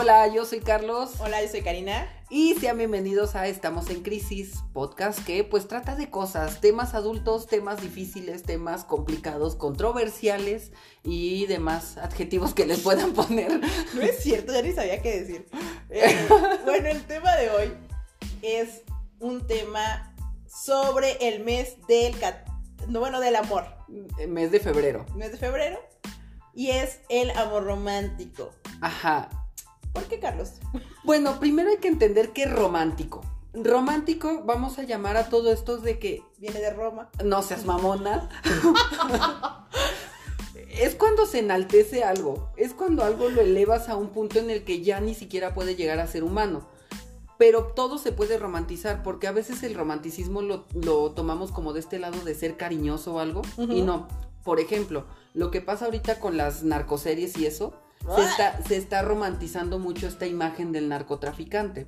Hola, yo soy Carlos. Hola, yo soy Karina. Y sean bienvenidos a Estamos en Crisis, podcast que pues trata de cosas, temas adultos, temas difíciles, temas complicados, controversiales y demás adjetivos que les puedan poner. No es cierto, ya ni sabía qué decir. Eh, bueno, el tema de hoy es un tema sobre el mes del no, bueno, del amor. Mes de febrero. Mes de febrero. Y es el amor romántico. Ajá. ¿Por qué, Carlos? Bueno, primero hay que entender que es romántico. Romántico, vamos a llamar a todo esto de que. Viene de Roma. No seas mamona. es cuando se enaltece algo. Es cuando algo lo elevas a un punto en el que ya ni siquiera puede llegar a ser humano. Pero todo se puede romantizar, porque a veces el romanticismo lo, tomamos como de este lado de ser cariñoso o algo. Y no. Por ejemplo, lo que pasa ahorita con las narcoseries y eso se está, romantizando mucho esta imagen del narcotraficante.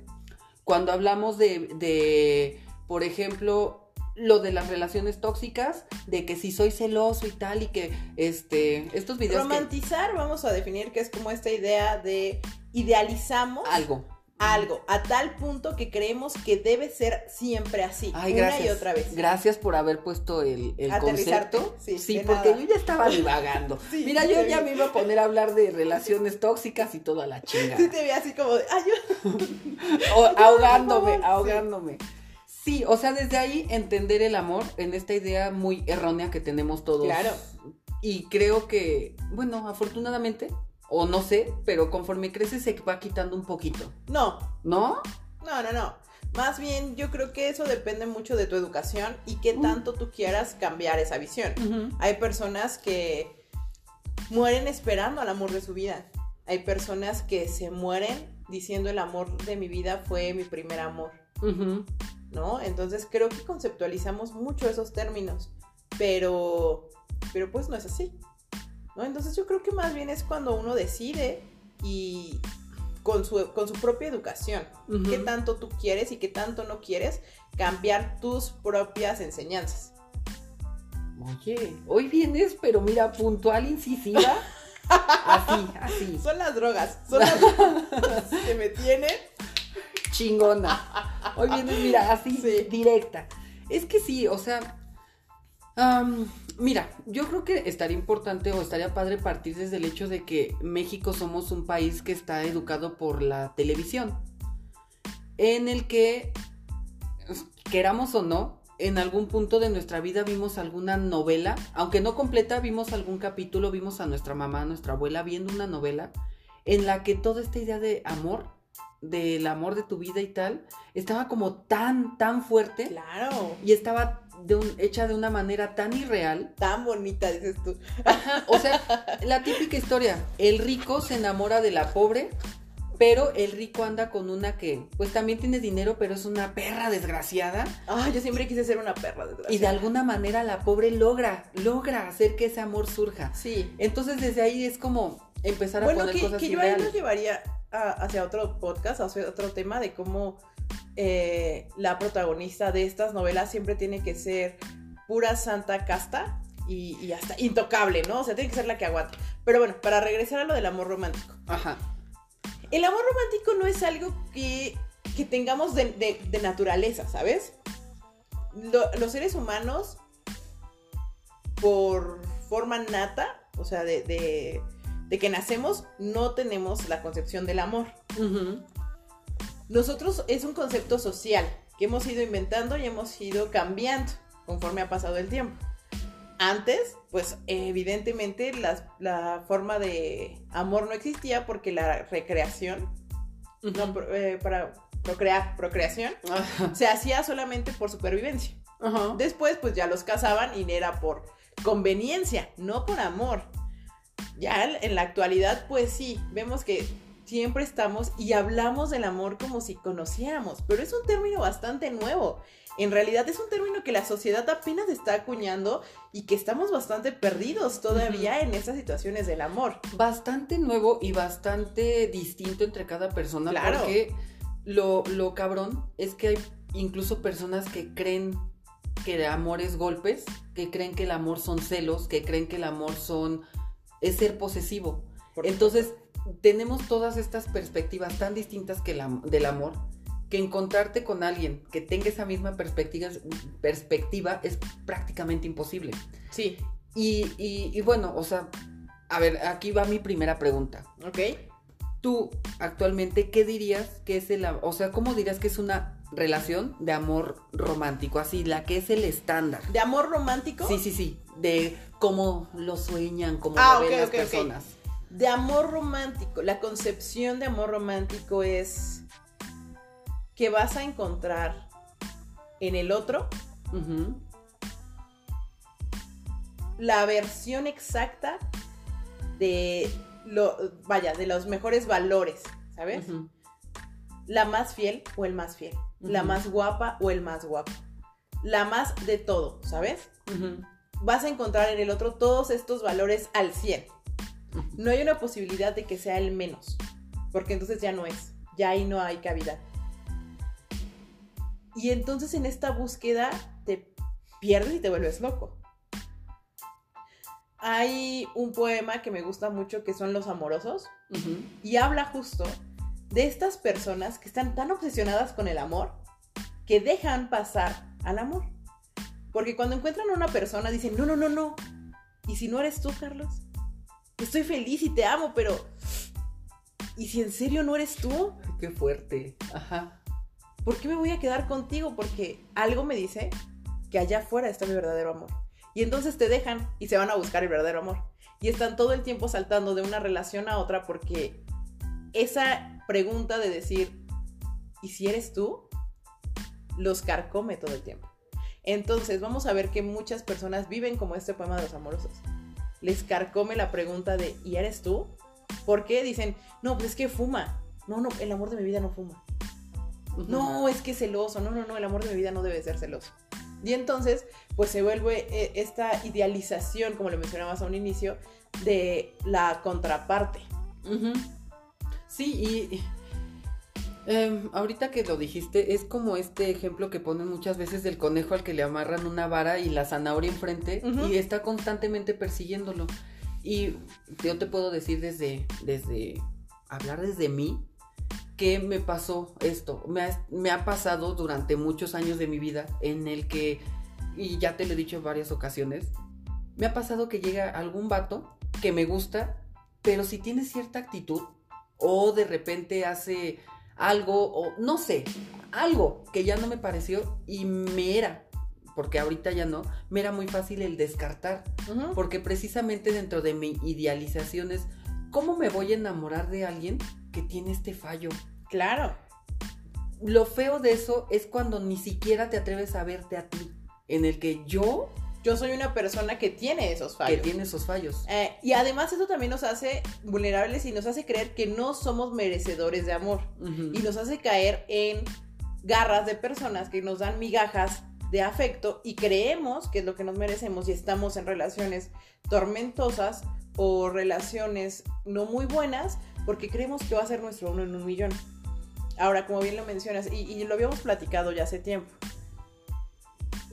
Cuando hablamos de, por ejemplo, lo de las relaciones tóxicas, de que si soy celoso y tal, y que este, estos videos. Romantizar, vamos a definir que es como esta idea de idealizamos algo algo a tal punto que creemos que debe ser siempre así, una y otra vez. Gracias por haber puesto el, el concepto. Sí, porque yo ya estaba divagando. Mira, yo ya me iba a poner a hablar de relaciones tóxicas y toda la chinga. Sí, te vi así como de, ay, yo... ahogándome, ahogándome. Sí, o sea, desde ahí entender el amor en esta idea muy errónea que tenemos todos. Claro. Y creo que, bueno, afortunadamente o no sé, pero conforme crece se va quitando un poquito. No. ¿No? No, no, no. Más bien yo creo que eso depende mucho de tu educación y qué mm. tanto tú quieras cambiar esa visión. Hay personas que mueren esperando al amor de su vida. Hay personas que se mueren diciendo el amor de mi vida fue mi primer amor. ¿No? Entonces creo que conceptualizamos mucho esos términos, pero, pero pues no es así. Entonces yo creo que más bien es cuando uno decide y con su, con su propia educación, qué tanto tú quieres y qué tanto no quieres cambiar tus propias enseñanzas. Oye, hoy vienes, pero mira, puntual, incisiva. así, así. Son las drogas, son las drogas que me tienen. Chingona. Hoy vienes, mira, así, directa. Es que sí, o sea, mira, yo creo que estaría importante o estaría padre partir desde el hecho de que México somos un país que está educado por la televisión, en el que, queramos o no, en algún punto de nuestra vida vimos alguna novela, aunque no completa, vimos algún capítulo, vimos a nuestra mamá, a nuestra abuela viendo una novela en la que toda esta idea de amor, del amor de tu vida y tal, estaba como tan, tan fuerte. Claro. Y estaba hecha de una manera tan irreal. Tan bonita, dices tú. o sea, la típica historia. El rico se enamora de la pobre, pero el rico anda con una que, pues también tiene dinero, pero es una perra desgraciada. Ah, yo siempre quise ser una perra desgraciada. Y de alguna manera la pobre logra, logra hacer que ese amor surja. Sí. Entonces desde ahí es como empezar a poner que, cosas que yo ahí nos llevaría hacia otro podcast, hacia otro tema de cómo eh, la protagonista de estas novelas siempre tiene que ser pura santa casta y, hasta intocable, ¿no? O sea, tiene que ser la que aguante. Pero bueno, para regresar a lo del amor romántico. Ajá. El amor romántico no es algo que, tengamos de, naturaleza, ¿sabes? los seres humanos, por forma nata, o sea, de, que nacemos, no tenemos la concepción del amor. Nosotros es un concepto social que hemos ido inventando y hemos ido cambiando conforme ha pasado el tiempo. Antes, pues evidentemente la, forma de amor no existía porque la recreación, eh, para procrear, procreación, se hacía solamente por supervivencia. Después, pues ya los casaban y era por conveniencia, no por amor. Ya en la actualidad, pues sí, vemos que siempre estamos y hablamos del amor como si conociéramos, pero es un término bastante nuevo. En realidad es un término que la sociedad apenas está acuñando y que estamos bastante perdidos todavía en estas situaciones del amor. Bastante nuevo y bastante distinto entre cada persona. Claro. Porque lo, lo cabrón es que hay incluso personas que creen que el amor es golpes, que creen que el amor son celos, que creen que el amor son es ser posesivo. Entonces, tenemos todas estas perspectivas tan distintas que la, del amor que encontrarte con alguien que tenga esa misma perspectiva, perspectiva es prácticamente imposible. Sí. Y, y, y bueno, o sea, a ver, aquí va mi primera pregunta. Ok. Tú, actualmente, ¿qué dirías que es el... O sea, ¿cómo dirías que es una relación de amor romántico? Así, la que es el estándar. ¿De amor romántico? Sí, sí, sí. De cómo lo sueñan, cómo Ah, lo ven las ok, ok. personas. De amor romántico. La concepción de amor romántico es que vas a encontrar en el otro la versión exacta de lo, vaya, de los mejores valores, ¿sabes? La más fiel o el más fiel. La más guapa o el más guapo. La más de todo, ¿sabes? Vas a encontrar en el otro todos estos valores al 100. No hay una posibilidad de que sea el menos, porque entonces ya no es, ya ahí no hay cavidad. Y entonces en esta búsqueda te pierdes y te vuelves loco. Hay un poema que me gusta mucho que son Los Amorosos y habla justo de estas personas que están tan obsesionadas con el amor que dejan pasar al amor. Porque cuando encuentran a una persona dicen, no, no, no, no. ¿Y si no eres tú, Carlos? Estoy feliz y te amo, pero... ¿Y si en serio no eres tú? Qué fuerte. Ajá. ¿Por qué me voy a quedar contigo? Porque algo me dice que allá afuera está mi verdadero amor. Y entonces te dejan y se van a buscar el verdadero amor. Y están todo el tiempo saltando de una relación a otra porque esa pregunta de decir, ¿y si eres tú? Los carcome todo el tiempo. Entonces vamos a ver que muchas personas viven como este poema de los amorosos. Les carcome la pregunta de, ¿y eres tú? ¿Por qué? Dicen, no, pues es que fuma. No, no, el amor de mi vida no fuma. No, es que es celoso. No, no, no, el amor de mi vida no debe ser celoso. Y entonces, pues se vuelve eh, esta idealización, como lo mencionabas a un inicio, de la contraparte. Sí, y em, ahorita que lo dijiste, es como este ejemplo que ponen muchas veces del conejo al que le amarran una vara y la zanahoria enfrente Ujú. y está constantemente persiguiéndolo. Y yo te puedo decir desde, desde, hablar desde mí, que me pasó esto. Me ha, me ha pasado durante muchos años de mi vida en el que, y ya te lo he dicho en varias ocasiones, me ha pasado que llega algún vato que me gusta, pero si tiene cierta actitud o de repente hace algo o no sé, algo que ya no me pareció y me era, porque ahorita ya no, me era muy fácil el descartar, porque precisamente dentro de mi idealización es cómo me voy a enamorar de alguien que tiene este fallo. Claro. Lo feo de eso es cuando ni siquiera te atreves a verte a ti, en el que yo Yo soy una persona que tiene esos que fallos. tiene esos fallos. Eh, y además eso también nos hace vulnerables y nos hace creer que no somos merecedores de amor. Y nos hace caer en garras de personas que nos dan migajas de afecto y creemos que es lo que nos merecemos y estamos en relaciones tormentosas o relaciones no muy buenas porque creemos que va a ser nuestro uno en un millón. Ahora, como bien lo mencionas, y, y lo habíamos platicado ya hace tiempo,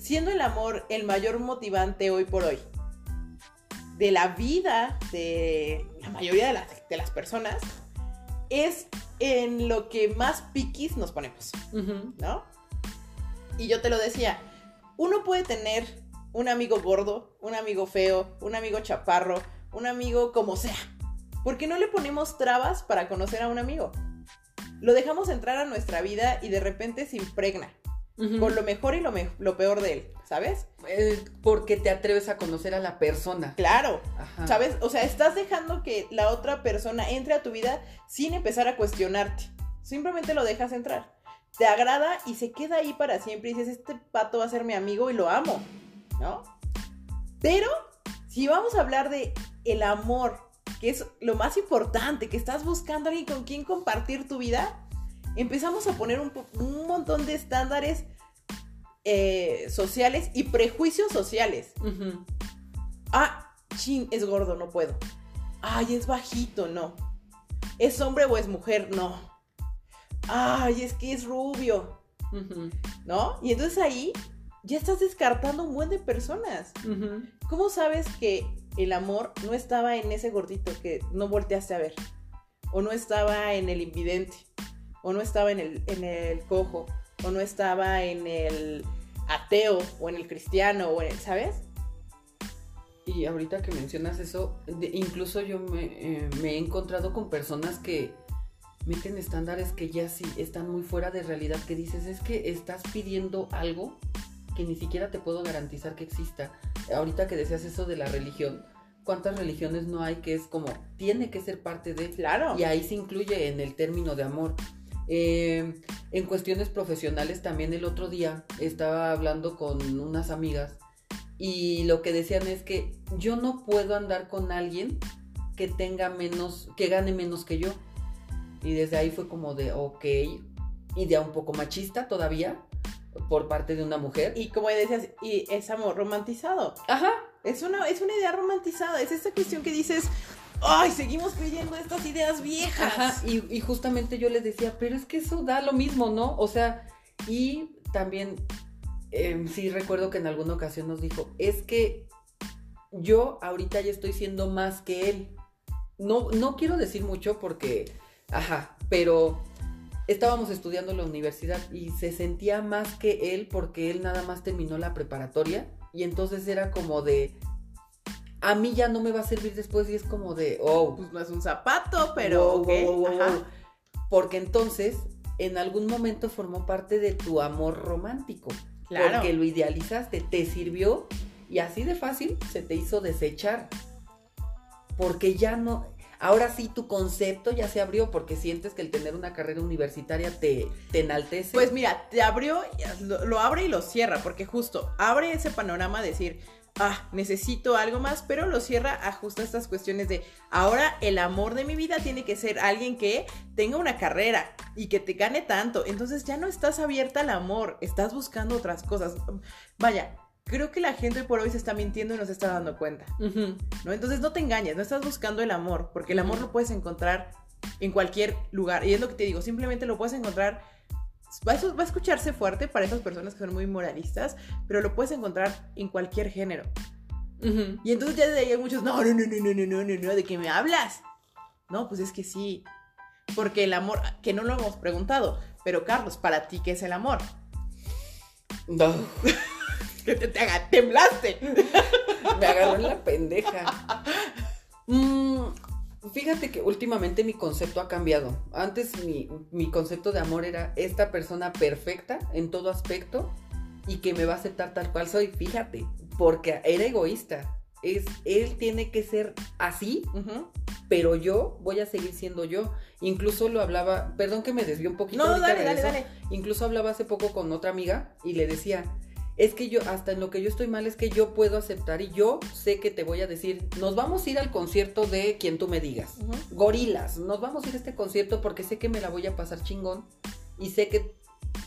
siendo el amor el mayor motivante hoy por hoy de la vida de la mayoría de las, de las personas, es en lo que más piquis nos ponemos. ¿no? Y yo te lo decía, uno puede tener un amigo gordo, un amigo feo, un amigo chaparro, un amigo como sea. ¿Por qué no le ponemos trabas para conocer a un amigo? Lo dejamos entrar a nuestra vida y de repente se impregna Con lo mejor y lo, me- lo peor de él, ¿sabes? Eh, porque te atreves a conocer a la persona. Claro, Ajá. ¿sabes? O sea, estás dejando que la otra persona entre a tu vida sin empezar a cuestionarte. Simplemente lo dejas entrar. Te agrada y se queda ahí para siempre y dices, este pato va a ser mi amigo y lo amo, ¿no? Pero si vamos a hablar de el amor, que es lo más importante, que estás buscando a alguien con quien compartir tu vida, empezamos a poner un, un montón de estándares eh, sociales y prejuicios sociales. Ah, chin, es gordo, no puedo. Ay, es bajito, no. ¿Es hombre o es mujer? No. Ay, es que es rubio. ¿no? Y entonces ahí ya estás descartando un buen de personas. ¿Cómo sabes que el amor no estaba en ese gordito que no volteaste a ver? o no estaba en el invidente, o no estaba en el, en el cojo, o no estaba en el ateo, o en el cristiano, o en el, ¿sabes? Y ahorita que mencionas eso, de- incluso yo me, eh, me he encontrado con personas que meten estándares que ya sí están muy fuera de realidad, que dices, es que estás pidiendo algo que ni siquiera te puedo garantizar que exista. Ahorita que decías eso de la religión, ¿cuántas religiones no hay que es como, tiene que ser parte de... Claro. Y ahí se incluye en el término de amor. Eh, en cuestiones profesionales también el otro día estaba hablando con unas amigas y lo que decían es que yo no puedo andar con alguien que tenga menos, que gane menos que yo. Y desde ahí fue como de, ok, idea un poco machista todavía por parte de una mujer. Y como decías, y es amor romantizado. Ajá, Es una, es una idea romantizada. Es esta cuestión que dices, ay, seguimos creyendo estas ideas viejas. Ajá, y, justamente yo les decía, pero es que eso da lo mismo, ¿no? O sea, y también em, sí recuerdo que en alguna ocasión nos dijo, es que yo ahorita ya estoy siendo más que él. No, no quiero decir mucho porque, ajá, pero estábamos estudiando en la universidad y se sentía más que él porque él nada más terminó la preparatoria y entonces era como de, a mí ya no me va a servir después y es como de, oh, Pues no es un zapato, pero Wow, ok, wow, wow, ajá. wow. Porque entonces, en algún momento formó parte de tu amor romántico. Claro. Porque lo idealizaste, te sirvió y así de fácil se te hizo desechar. Porque ya no. Ahora sí tu concepto ya se abrió porque sientes que el tener una carrera universitaria te, te enaltece. Pues mira, te abrió, lo, lo abre y lo cierra, porque justo abre ese panorama de decir, ah, necesito algo más, pero lo cierra a justo estas cuestiones de, ahora el amor de mi vida tiene que ser alguien que tenga una carrera y que te gane tanto. Entonces ya no estás abierta al amor, estás buscando otras cosas. Vaya, creo que la gente por hoy se está mintiendo y no se está dando cuenta. ¿no? Entonces no te engañes, no estás buscando el amor, porque el amor lo puedes encontrar en cualquier lugar. Y es lo que te digo, simplemente lo puedes encontrar. Va a, escucharse fuerte para esas personas que son muy moralistas, pero lo puedes encontrar en cualquier género. Ujú. Y entonces ya de ahí hay muchos, no, no, no, no, no, no, no, no, no, ¿de qué me hablas? No, pues es que sí. Porque el amor, que no lo hemos preguntado, pero Carlos, para ti, ¿qué es el amor? No, Que te, te haga, temblaste. me agarró en la pendeja. Mm, fíjate que últimamente mi concepto ha cambiado. Antes mi, mi concepto de amor era esta persona perfecta en todo aspecto y que me va a aceptar tal cual soy. Fíjate, porque era egoísta. Es, él tiene que ser así, pero yo voy a seguir siendo yo. Incluso lo hablaba, perdón que me desvió un poquito. No, dale, dale, regreso. dale. Incluso hablaba hace poco con otra amiga y le decía, es que yo, hasta en lo que yo estoy mal, es que yo puedo aceptar y yo sé que te voy a decir, nos vamos a ir al concierto de quien tú me digas. Gorilas, nos vamos a ir a este concierto porque sé que me la voy a pasar chingón y sé que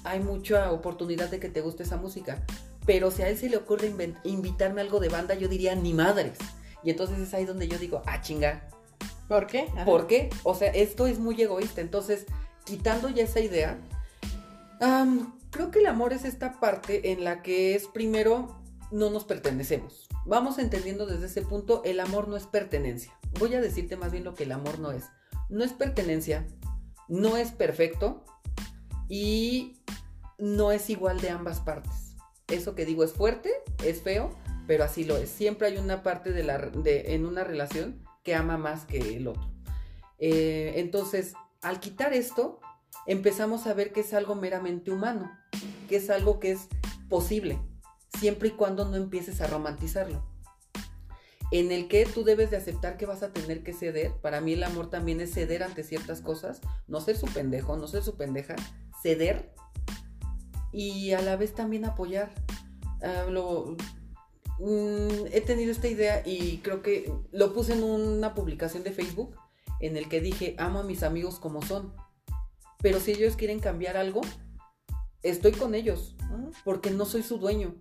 hay mucha oportunidad de que te guste esa música. Pero si a él se le ocurre invitarme a algo de banda, yo diría ni madres. Y entonces es ahí donde yo digo, ah, chinga, ¿Por qué? Ajá. ¿Por qué? O sea, esto es muy egoísta. Entonces, quitando ya esa idea, creo que el amor es esta parte en la que es primero no nos pertenecemos. Vamos entendiendo desde ese punto, el amor no es pertenencia. Voy a decirte más bien lo que el amor no es. No es pertenencia, no es perfecto y no es igual de ambas partes. Eso que digo es fuerte, es feo, pero así lo es. Siempre hay una parte de la, de, en una relación que ama más que el otro. Eh, entonces, al quitar esto, empezamos a ver que es algo meramente humano, que es algo que es posible, siempre y cuando no empieces a romantizarlo. En el que tú debes de aceptar que vas a tener que ceder. Para mí el amor también es ceder ante ciertas cosas, no ser su pendejo, no ser su pendeja, ceder y a la vez también apoyar. Ah, lo- mm, he tenido esta idea y creo que lo puse en una publicación de Facebook en el que dije, amo a mis amigos como son. Pero si ellos quieren cambiar algo, estoy con ellos, porque no soy su dueño.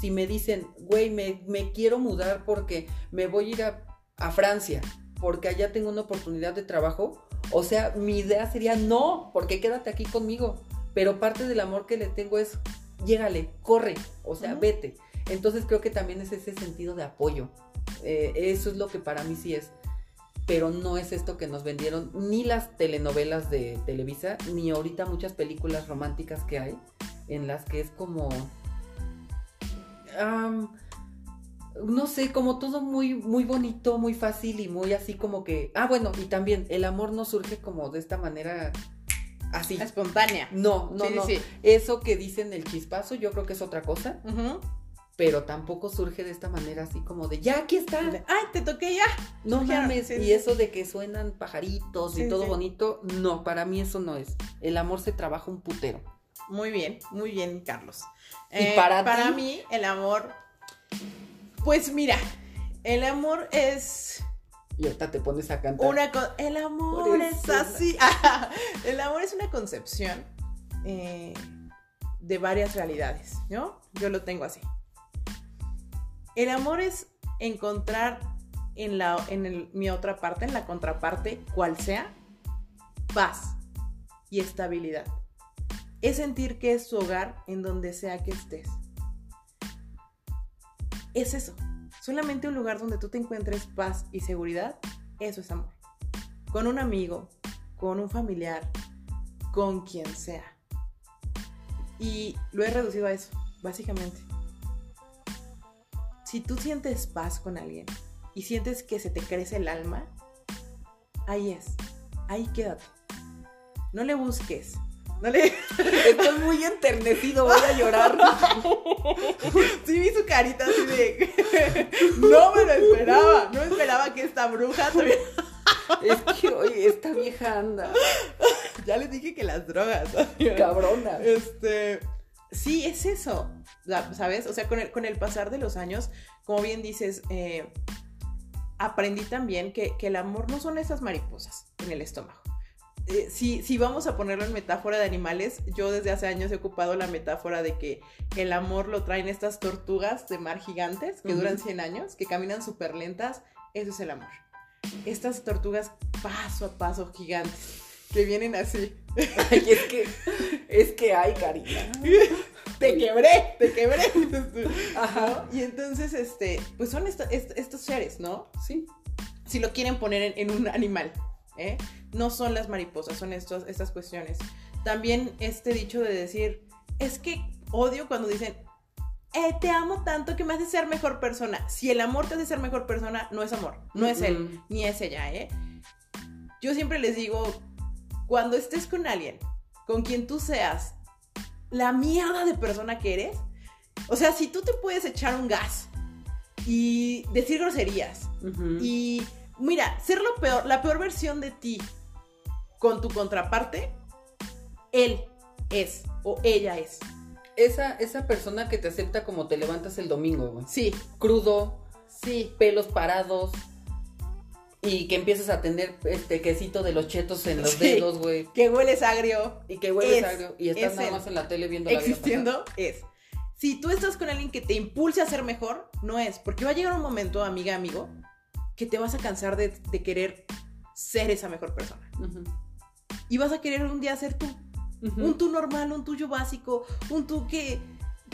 Si me dicen, güey, me, me quiero mudar porque me voy a ir a, a Francia, porque allá tengo una oportunidad de trabajo, o sea, mi idea sería, no, porque quédate aquí conmigo. Pero parte del amor que le tengo es, llégale, corre, o sea, vete. Entonces creo que también es ese sentido de apoyo. Eh, eso es lo que para mí sí es. Pero no es esto que nos vendieron ni las telenovelas de Televisa, ni ahorita muchas películas románticas que hay, en las que es como... no sé, como todo muy, muy bonito, muy fácil y muy así como que... Ah, bueno, y también el amor no surge como de esta manera así. Espontánea. No, no, Sí, no. sí. Eso que dicen el chispazo, yo creo que es otra cosa. Pero tampoco surge de esta manera así como de, ya, aquí está. Ay, te toqué ya. No mames, sí, y sí. eso de que suenan pajaritos Sí, y todo bonito, no, para mí eso no es. El amor se trabaja un putero. Muy bien, muy bien, Carlos. Eh, ¿Y para ti? mí, el amor. Pues mira, el amor es Y ahorita te pones a cantar. una El amor es así. el amor es una concepción eh, de varias realidades, ¿no? Yo lo tengo así. El amor es encontrar en, la, en el- mi otra parte, en la contraparte, cual sea, paz y estabilidad. Es sentir que es tu hogar en donde sea que estés. Es eso. Solamente un lugar donde tú te encuentres paz y seguridad, eso es amor. Con un amigo, con un familiar, con quien sea. Y lo he reducido a eso, básicamente. Si tú sientes paz con alguien y sientes que se te crece el alma, ahí es. Ahí quédate. No le busques. No le... Estoy muy enternecido, voy a llorar. Sí vi su carita así de... No me lo esperaba. No esperaba que esta bruja... tuviera- es que, oye, esta vieja anda Ya les dije que las drogas. cabrona. Este, sí, es eso, ¿sabes? O sea, con el, con el pasar de los años, como bien dices, eh, aprendí también que, que el amor no son esas mariposas en el estómago. Eh, si, si vamos a ponerlo en metáfora de animales, yo desde hace años he ocupado la metáfora de que el amor lo traen estas tortugas de mar gigantes que duran 100 años, que caminan súper lentas, eso es el amor. Estas tortugas paso a paso gigantes, que vienen así. Ay, es que, es que hay, Karina. te quebré, te quebré. Ajá. ¿No? Y entonces, este, pues son esta- est- estos seres, ¿no? Sí. Si lo quieren poner en, en un animal, ¿eh? No son las mariposas, son estos, estas cuestiones. También este dicho de decir, es que odio cuando dicen, eh, te amo tanto que me hace ser mejor persona. Si el amor te hace ser mejor persona, no es amor, no es él, ni es ella, ¿eh? Yo siempre les digo, cuando estés con alguien, con quien tú seas la mierda de persona que eres, o sea, si tú te puedes echar un gas y decir groserías y mira, ser lo peor, la peor versión de ti con tu contraparte, él es o ella es. esa, esa persona que te acepta como te levantas el domingo, güey. Sí, Crudo, sí, pelos parados. Y que empiezas a tener este quesito de los chetos en los Sí. dedos, güey. que hueles agrio, Y que hueles Es- agrio. Y estás es nada más en la tele viendo la vida existiendo, es. Si tú estás con alguien que te impulse a ser mejor, no es. Porque va a llegar un momento, amiga, amigo, que te vas a cansar de, de querer ser esa mejor persona. pasar. Ujú. Y vas a querer un día ser tú. Ujú. Un tú normal, un tuyo básico, un tú que,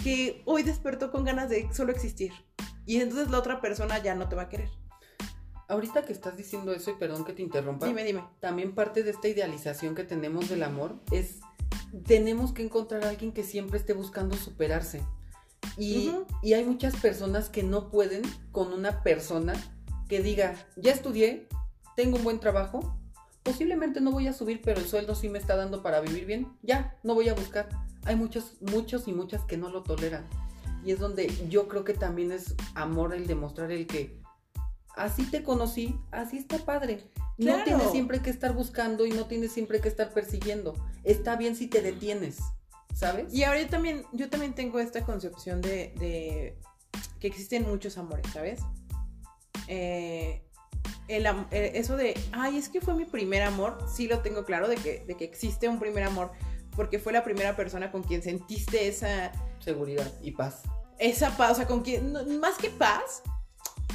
que hoy despertó con ganas de solo existir. Y entonces la otra persona ya no te va a querer. Ahorita que estás diciendo eso, y perdón que te interrumpa, Dime, dime. también parte de esta idealización que tenemos del amor es tenemos que encontrar a alguien que siempre esté buscando superarse. Y, y hay muchas personas que no pueden con una persona que diga, ya estudié, tengo un buen trabajo, posiblemente no voy a subir, pero el sueldo sí me está dando para vivir bien, ya, no voy a buscar. Hay muchos, muchos y muchas que no lo toleran. Y es donde yo creo que también es amor el demostrar el que así te conocí, así está padre. No tienes siempre que estar buscando y no tienes siempre que estar persiguiendo. Está bien si te detienes, ¿sabes? Y ahora yo también, yo también tengo esta concepción de, de que existen muchos amores, ¿sabes? Eh, el eh, eso de, ay, es que fue mi primer amor, sí lo tengo claro de que, de que existe un primer amor, porque fue la primera persona con quien sentiste esa, Seguridad y paz. esa paz, o sea, con quien, no, más que paz,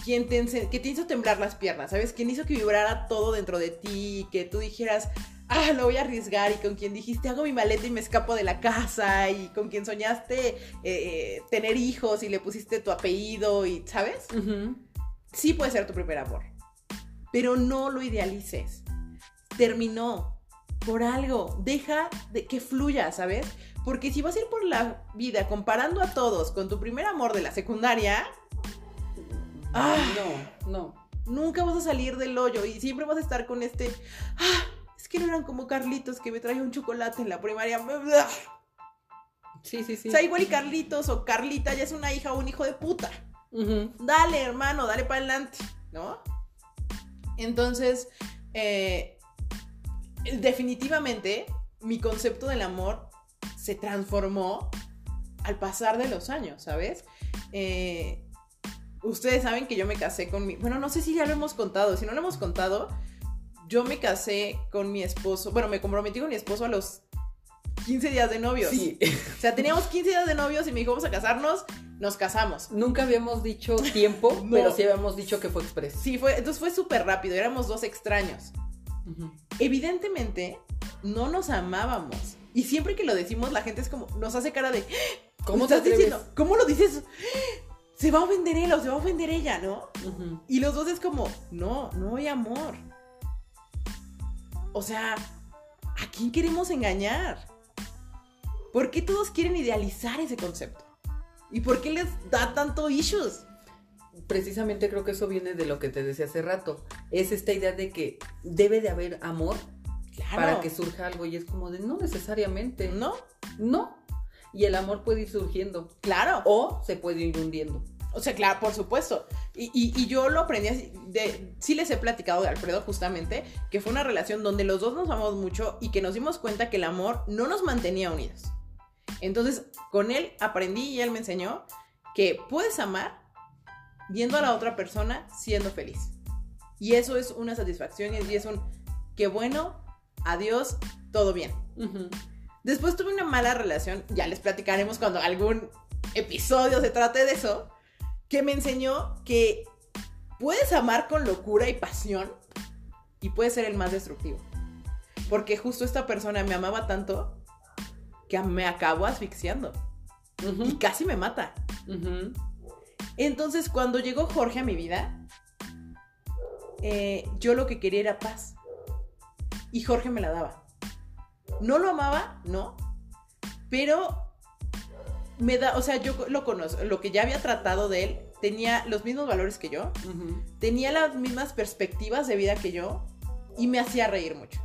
quien te, que te hizo temblar las piernas, ¿sabes? Quien hizo que vibrara todo dentro de ti, que tú dijeras, ah, lo voy a arriesgar, y con quien dijiste, hago mi maleta y me escapo de la casa, y con quien soñaste eh, tener hijos y le pusiste tu apellido, y, ¿sabes? Sí puede ser tu primer amor. pero no lo idealices. Terminó por algo. Deja de que fluya, ¿sabes? Porque si vas a ir por la vida comparando a todos con tu primer amor de la secundaria, ah, no, no. Nunca vas a salir del hoyo y siempre vas a estar con este, ah, es que no eran como Carlitos que me traía un chocolate en la primaria. Sí, sí, sí. O sea, igual y Carlitos o Carlita ya es una hija o un hijo de puta. Dale, hermano, dale para adelante, ¿no? Entonces, eh, definitivamente, mi concepto del amor se transformó al pasar de los años, ¿sabes? Eh, ustedes saben que yo me casé con mi... Bueno, no sé si ya lo hemos contado, si no lo hemos contado, yo me casé con mi esposo, bueno, me comprometí con mi esposo a los 15 días de novios. Sí. O sea, teníamos 15 días de novios y me dijo, vamos a casarnos, nos casamos. Nunca habíamos dicho tiempo, pero sí habíamos dicho que fue express. Sí, fue, entonces fue súper rápido, éramos dos extraños. Evidentemente, no nos amábamos. Y siempre que lo decimos, la gente es como, nos hace cara de, ¿cómo te estás diciendo? ¿Cómo lo dices? Se va a ofender él o se va a ofender ella, ¿no? Y los dos es como, no, no hay amor. O sea, ¿a quién queremos engañar? ¿Por qué todos quieren idealizar ese concepto? ¿Y por qué les da tanto issues? Precisamente creo que eso viene de lo que te decía hace rato. Es esta idea de que debe de haber amor para que surja algo. Y es como de no necesariamente. No, no. Y el amor puede ir surgiendo. Claro. O se puede ir hundiendo. O sea, claro, por supuesto. Y, yo lo aprendí así. De, sí les he platicado de Alfredo justamente, que fue una relación donde los dos nos amamos mucho y que nos dimos cuenta que el amor no nos mantenía unidos. Entonces, con él aprendí y él me enseñó que puedes amar viendo a la otra persona siendo feliz. Y eso es una satisfacción y es un, qué bueno, adiós, todo bien. Después tuve una mala relación, ya les platicaremos cuando algún episodio se trate de eso, que me enseñó que puedes amar con locura y pasión y puedes ser el más destructivo. Porque justo esta persona me amaba tanto que me acabó asfixiando. Y casi me mata. Entonces, cuando llegó Jorge a mi vida, eh, yo lo que quería era paz. Y Jorge me la daba. No lo amaba, no. Pero me da, o sea, yo lo conozco, lo que ya había tratado de él, tenía los mismos valores que yo, tenía las mismas perspectivas de vida que yo y me hacía reír mucho.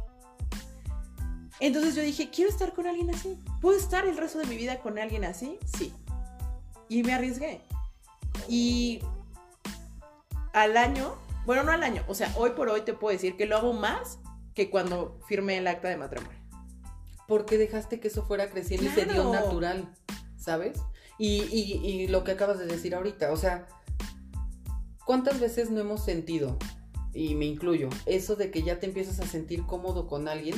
Entonces yo dije, quiero estar con alguien así. ¿Puedo estar el resto de mi vida con alguien así? Sí. Y me arriesgué. Y al año, bueno, no al año, o sea, hoy por hoy te puedo decir que lo hago más que cuando firmé el acta de matrimonio. Porque dejaste que eso fuera creciendo y se dio natural, ¿sabes? Y, y lo que acabas de decir ahorita, o sea, ¿cuántas veces no hemos sentido, y me incluyo, eso de que ya te empiezas a sentir cómodo con alguien?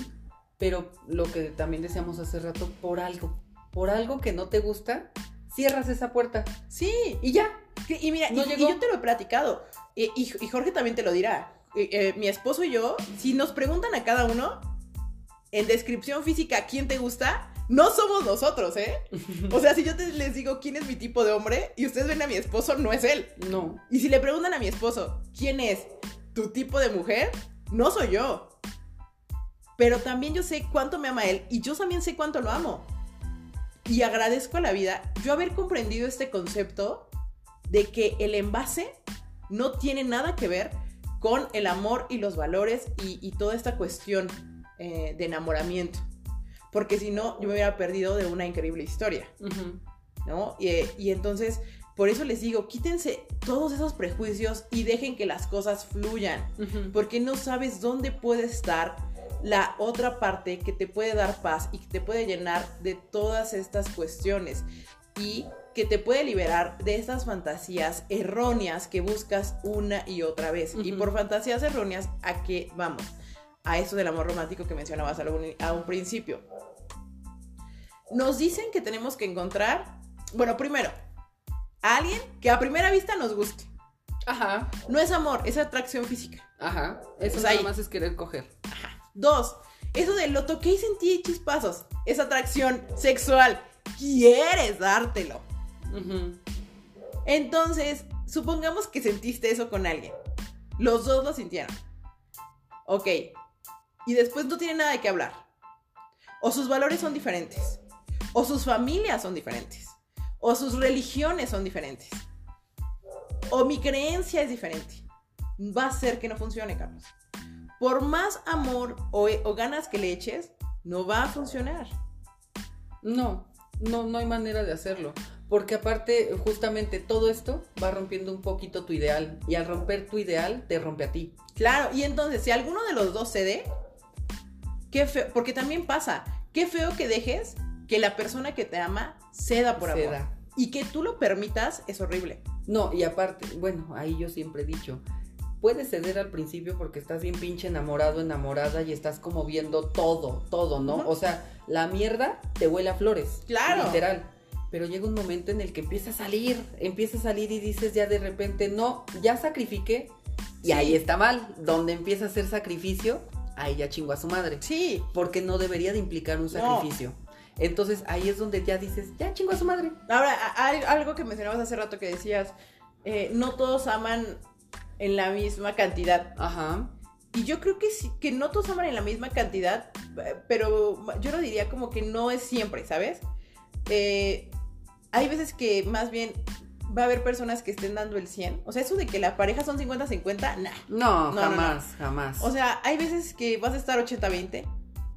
pero lo que también decíamos hace rato, por algo, por algo que no te gusta, cierras esa puerta. Sí, y ya. Y mira, y, yo te lo he platicado, y, Jorge también te lo dirá. Eh, mi esposo y yo, si nos preguntan a cada uno, en descripción física, ¿quién te gusta? No somos nosotros, ¿eh? O sea, si yo les digo quién es mi tipo de hombre y ustedes ven a mi esposo, no es él. No. Y si le preguntan a mi esposo, ¿quién es tu tipo de mujer? No soy yo pero también yo sé cuánto me ama él y yo también sé cuánto lo amo. Y agradezco a la vida yo haber comprendido este concepto de que el envase no tiene nada que ver con el amor y los valores y, toda esta cuestión eh, de enamoramiento. Porque si no, yo me hubiera perdido de una increíble historia. ¿No? Y, entonces, por eso les digo, quítense todos esos prejuicios y dejen que las cosas fluyan. Porque no sabes dónde puede estar la otra parte que te puede dar paz y que te puede llenar de todas estas cuestiones y que te puede liberar de estas fantasías erróneas que buscas una y otra vez. Y por fantasías erróneas, ¿a qué vamos? A eso del amor romántico que mencionabas a un principio. Nos dicen que tenemos que encontrar, bueno, primero, a alguien que a primera vista nos guste. Ajá. No es amor, es atracción física. Ajá. Eso nada más es querer coger. Ajá. Dos, eso de lo toqué y sentí chispazos. Esa atracción sexual. Quieres dártelo. Entonces, supongamos que sentiste eso con alguien. Los dos lo sintieron. Ok. Y después no tiene nada de qué hablar. O sus valores son diferentes. O sus familias son diferentes. O sus religiones son diferentes. O mi creencia es diferente. Va a ser que no funcione, Carlos. Por más amor o, o ganas que le eches, no va a funcionar. No, no, no hay manera de hacerlo. Porque aparte, justamente todo esto va rompiendo un poquito tu ideal. Y al romper tu ideal, te rompe a ti. Claro, y entonces, si alguno de los dos cede, qué feo, porque también pasa, qué feo que dejes que la persona que te ama ceda por Ceda. amor. Y que tú lo permitas es horrible. No, y aparte, bueno, ahí yo siempre he dicho, puedes ceder al principio porque estás bien pinche enamorado, enamorada y estás como viendo todo, todo, ¿no? Ujú. O sea, la mierda te huele a flores. Claro. Literal. Pero llega un momento en el que empieza a salir, empieza a salir y dices ya de repente, no, ya sacrifiqué. Y Sí. ahí está mal. Donde empieza a hacer sacrificio, ahí ya chingó a su madre. Sí, Porque no debería de implicar un No. sacrificio. Entonces ahí es donde ya dices, ya chingó a su madre. Ahora, hay algo que mencionabas hace rato que decías, eh, no todos aman en la misma cantidad. Ajá. Y yo creo que sí, que no todos aman en la misma cantidad, eh, pero yo lo diría como que no es siempre, ¿sabes? Eh, hay veces que más bien va a haber personas que estén dando el 100. O sea, eso de que la pareja son 50-50, nah. No, No, no, jamás, jamás. O sea, hay veces que vas a estar 80-20,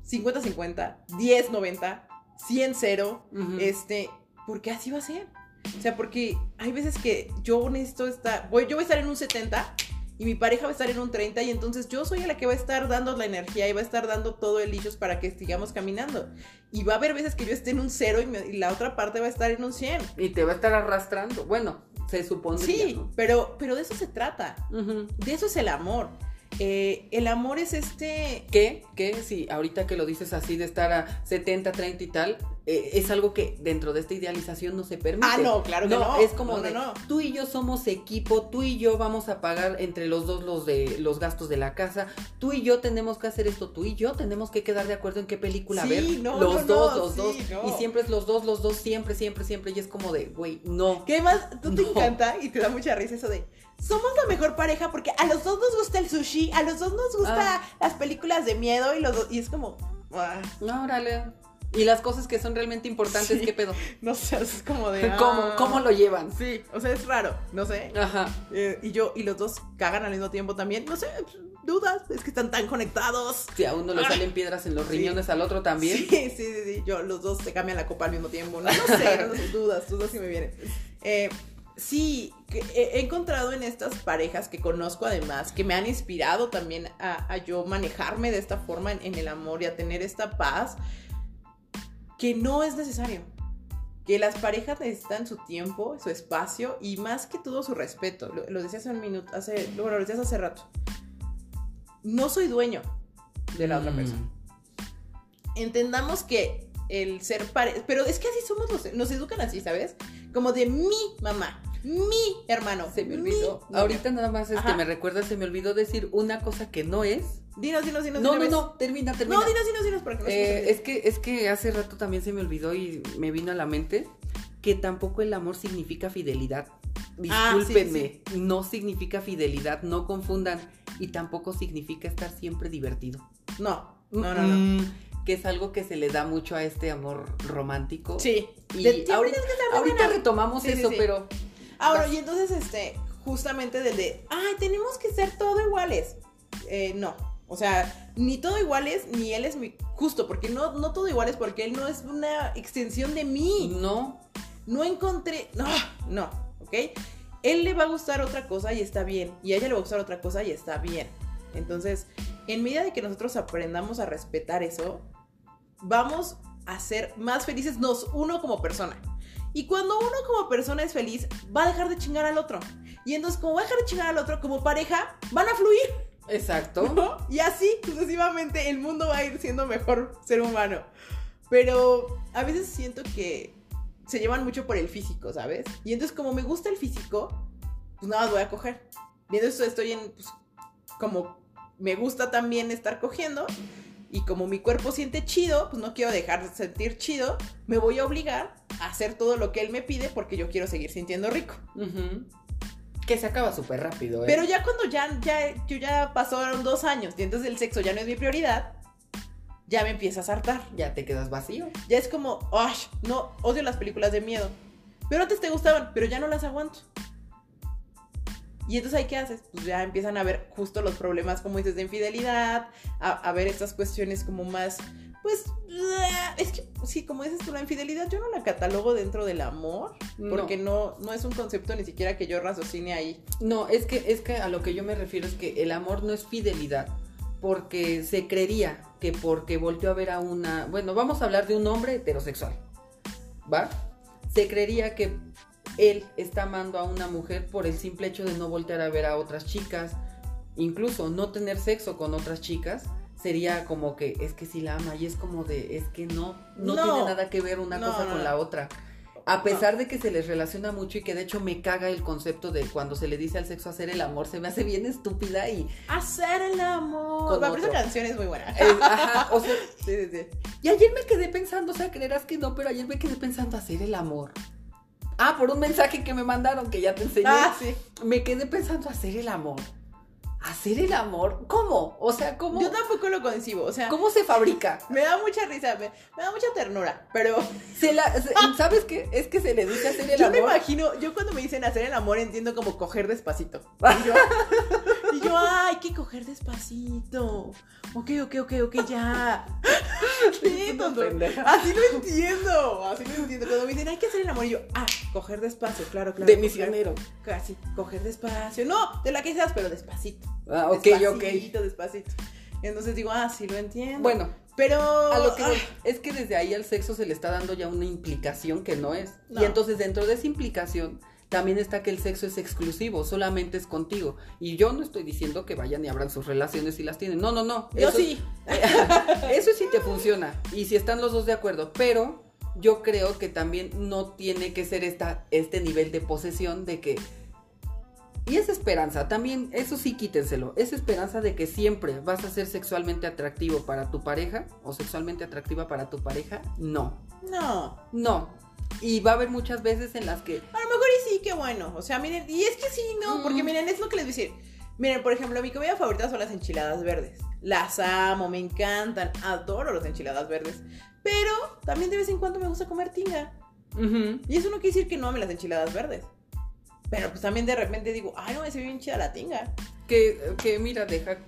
50-50, 10-90, 100-0, Ujú. este, porque así va a ser. O sea, porque hay veces que yo necesito estar, voy, yo voy a estar en un 70 y mi pareja va a estar en un 30 y entonces yo soy la que va a estar dando la energía y va a estar dando todo el lichos para que sigamos caminando. Y va a haber veces que yo esté en un 0 y, me- y la otra parte va a estar en un 100. Y te va a estar arrastrando. Bueno, se supondría. Sí, ¿no? pero, pero de eso se trata. De eso es el amor. Eh, el amor es este... ¿Qué? ¿Qué? Si ahorita que lo dices así de estar a 70, 30 y tal, eh, es algo que dentro de esta idealización no se permite. Ah, no, claro que no. Es como No, de, no. tú y yo somos equipo, tú y yo vamos a pagar entre los dos los de los gastos de la casa, tú y yo tenemos que hacer esto, tú y yo tenemos que quedar de acuerdo en qué película Sí, ver. no, los no, dos, no, los sí, dos. no. Y siempre es los dos, los dos, siempre, siempre, siempre. Y es como de, güey, no. ¿Qué más? ¿Tú te encanta y te da mucha risa eso de somos la mejor pareja porque a los dos nos gusta el sushi, a los dos nos gusta Ah. las películas de miedo y los dos, y es como, ah, No, órale. Y las cosas que son realmente importantes, Sí. ¿qué pedo? no sé, es como de ¿Cómo, ah. ¿Cómo lo llevan? Sí, o sea, es raro, no sé. Ajá. Eh, y yo, y los dos cagan al mismo tiempo también, no sé, dudas, es que están tan conectados. Si a uno le Ah. salen piedras en los Sí. riñones, al otro también. Sí, sí, sí, sí, yo, los dos se cambian la copa al mismo tiempo, no, no sé, no sé, dudas, dudas sí me vienen. Eh, sí, que he, he encontrado en estas parejas que conozco además, que me han inspirado también a, a yo manejarme de esta forma en, en el amor y a tener esta paz, que no es necesario. Que las parejas necesitan su tiempo, su espacio y más que todo su respeto. Lo, lo decía hace un minuto, hace, bueno, lo decías hace rato. No soy dueño de la otra Mm. persona entendamos que el ser pareja, pero es que así somos los, nos educan así, ¿sabes? Como de mi mamá, mi hermano. Se me olvidó. Ahorita nada más este, Ajá. me recuerda, se me olvidó decir una cosa que no es. Dinos, dinos, dinos. No, no, una no, termina, vez. termina. No, dinos, dinos, dinos, para que no Eh, es que es que hace rato también se me olvidó y me vino a la mente que tampoco el amor significa fidelidad. Ah, sí, Discúlpenme, no significa fidelidad, no confundan y tampoco significa estar siempre divertido. No, no, no, no. Mm, Que es algo que se le da mucho a este amor romántico. Sí. Y ahorita, ahorita retomamos Sí, eso, pero Ahora, Vas. y entonces, este, justamente del de, ay, tenemos que ser todo iguales. Eh, no. O sea, ni todo iguales, ni él es mi. Justo, porque no, no todo iguales, porque él no es una extensión de mí. no. no encontré, no, no, ¿ok? Él le va a gustar otra cosa y está bien, y a ella le va a gustar otra cosa y está bien. Entonces, en medida de que nosotros aprendamos a respetar eso, vamos a ser más felices nos uno como persona. Y cuando uno como persona es feliz, va a dejar de chingar al otro. Y entonces, como va a dejar de chingar al otro, como pareja, van a fluir. Exacto. ¿no? Y así sucesivamente el mundo va a ir siendo mejor ser humano. Pero a veces siento que se llevan mucho por el físico, ¿sabes? Y entonces como me gusta el físico, pues nada voy a coger. Y entonces estoy en, pues, como me gusta también estar cogiendo. Y como mi cuerpo siente chido, pues no quiero dejar de sentir chido, me voy a obligar a hacer todo lo que él me pide porque yo quiero seguir sintiendo rico. Ujú. Que se acaba súper rápido, ¿eh? Pero ya cuando ya, ya, yo ya pasaron dos años y entonces el sexo ya no es mi prioridad, ya me empieza a hartar. Ya te quedas vacío. Ya es como, ¡ay! No, odio las películas de miedo. Pero antes te gustaban, pero ya no las aguanto. Y entonces ahí qué haces? Pues ya empiezan a ver justo los problemas, como dices, de infidelidad, a, a ver estas cuestiones como más, pues, es que sí, como dices tú, la infidelidad yo no la catalogo dentro del amor, porque no, no es un concepto ni siquiera que yo raciocine ahí. No, es que, es que a lo que yo me refiero es que el amor no es fidelidad, porque se creería que porque volteó a ver a una, bueno, vamos a hablar de un hombre heterosexual, ¿va? Se creería que él está amando a una mujer por el simple hecho de no voltear a ver a otras chicas, incluso no tener sexo con otras chicas, sería como que es que si la ama y es como de es que no, no, tiene nada que ver una cosa con la otra. A pesar de que se les relaciona mucho y que de hecho me caga el concepto de cuando se le dice al sexo hacer el amor, se me hace bien estúpida y... Hacer el amor. La esa canción es muy buena. ajá, o sea, sí, sí, sí. Y ayer me quedé pensando, o sea, creerás que no, pero ayer me quedé pensando hacer el amor. Ah, por un mensaje que me mandaron que ya te enseñé. Ah, sí. Me quedé pensando hacer el amor. ¿Hacer el amor? ¿Cómo? O sea, ¿cómo? Yo tampoco lo concibo, o sea... ¿Cómo se fabrica? Me da mucha risa, me, da mucha ternura, pero... Se la, ¿Sabes qué? Es que se le dice hacer el amor. Yo me imagino, yo cuando me dicen hacer el amor entiendo como coger despacito. Y yo, ay, que coger despacito. Ok, ok, ok, ok, ya. Tonto. Así lo entiendo, así lo entiendo. Cuando me dicen, hay que hacer el amor, y yo, ah, coger despacio, claro, claro. De misionero. Casi, coger despacio. No, de la que seas, pero despacito. Ah, ok, ok. Despacito, despacito. Entonces digo, ah, sí lo entiendo. Bueno, pero. A lo que es que desde ahí al sexo se le está dando ya una implicación que no es. Y entonces dentro de esa implicación también está que el sexo es exclusivo, solamente es contigo. Y yo no estoy diciendo que vayan y abran sus relaciones si las tienen. No, no, no. Yo sí. eso sí te funciona. Y si están los dos de acuerdo. Pero yo creo que también no tiene que ser esta, este nivel de posesión de que. Y esa esperanza, también, eso sí quítenselo. Esa esperanza de que siempre vas a ser sexualmente atractivo para tu pareja o sexualmente atractiva para tu pareja, no. No. No. Y va a haber muchas veces en las que. A lo mejor y sí, qué bueno. O sea, miren, y es que sí, no, porque miren, es lo que les voy a decir. Miren, por ejemplo, mi comida favorita son las enchiladas verdes. Las amo, me encantan, adoro las enchiladas verdes. Pero también de vez en cuando me gusta comer tinga. Y eso no quiere decir que no ame las enchiladas verdes. Pero pues también de repente digo, ay, no, me se ve bien chida la tinga. Que, que mira, deja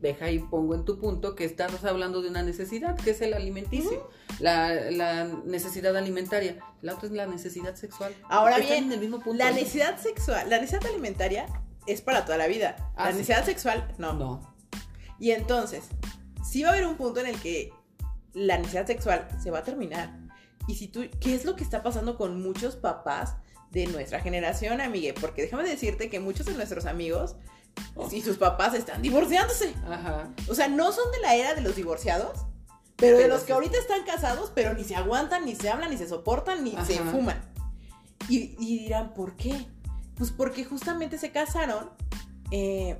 deja y pongo en tu punto que estamos hablando de una necesidad, que es el alimenticio, la, necesidad alimentaria. La otra es la necesidad sexual. Ahora bien, la necesidad sexual, la necesidad alimentaria es para toda la vida. la ah, necesidad sexual, no. No. Y entonces, sí va a haber un punto en el que la necesidad sexual se va a terminar. Y si tú, ¿qué es lo que está pasando con muchos papás de nuestra generación, amigue? Porque déjame decirte que muchos de nuestros amigos y sus papás están divorciándose. Ajá. O sea, no son de la era de los divorciados, pero, de los que ahorita están casados, pero ni se aguantan, ni se hablan, ni se soportan, ni se fuman. Y, dirán, ¿por qué? Pues porque justamente se casaron, eh,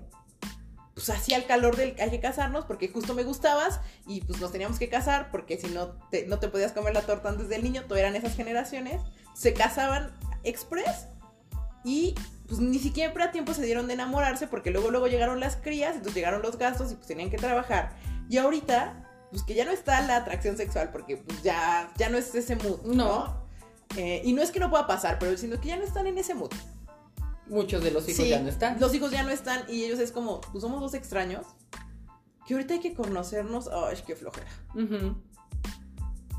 pues así al calor del hay que casarnos, porque justo me gustabas y pues nos teníamos que casar, porque si no te, no te podías comer la torta antes del niño, todo eran esas generaciones, se casaban express y pues ni siquiera a tiempo se dieron de enamorarse porque luego luego llegaron las crías, entonces llegaron los gastos y pues tenían que trabajar. Y ahorita, pues que ya no está la atracción sexual porque pues ya, ya no es ese mood, ¿no? Eh, y no es que no pueda pasar, pero sino que ya no están en ese mood. Muchos de los hijos ya no están. Los hijos ya no están y ellos es como, pues somos dos extraños que ahorita hay que conocernos. Ay, qué flojera.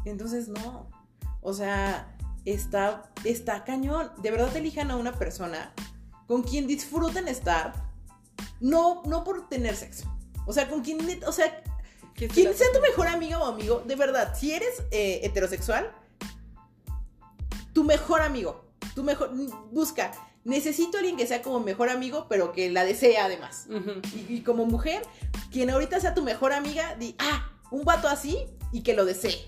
Entonces, no. O sea, está, está cañón. De verdad elijan a una persona con quien disfruten estar, no, no por tener sexo. O sea, con quien, o sea, quien sea tu mejor amiga o amigo, de verdad, si eres eh, heterosexual, tu mejor amigo, tu mejor, busca, necesito a alguien que sea como mejor amigo, pero que la desee además. y, como mujer, quien ahorita sea tu mejor amiga, di, ah, un vato así y que lo desee.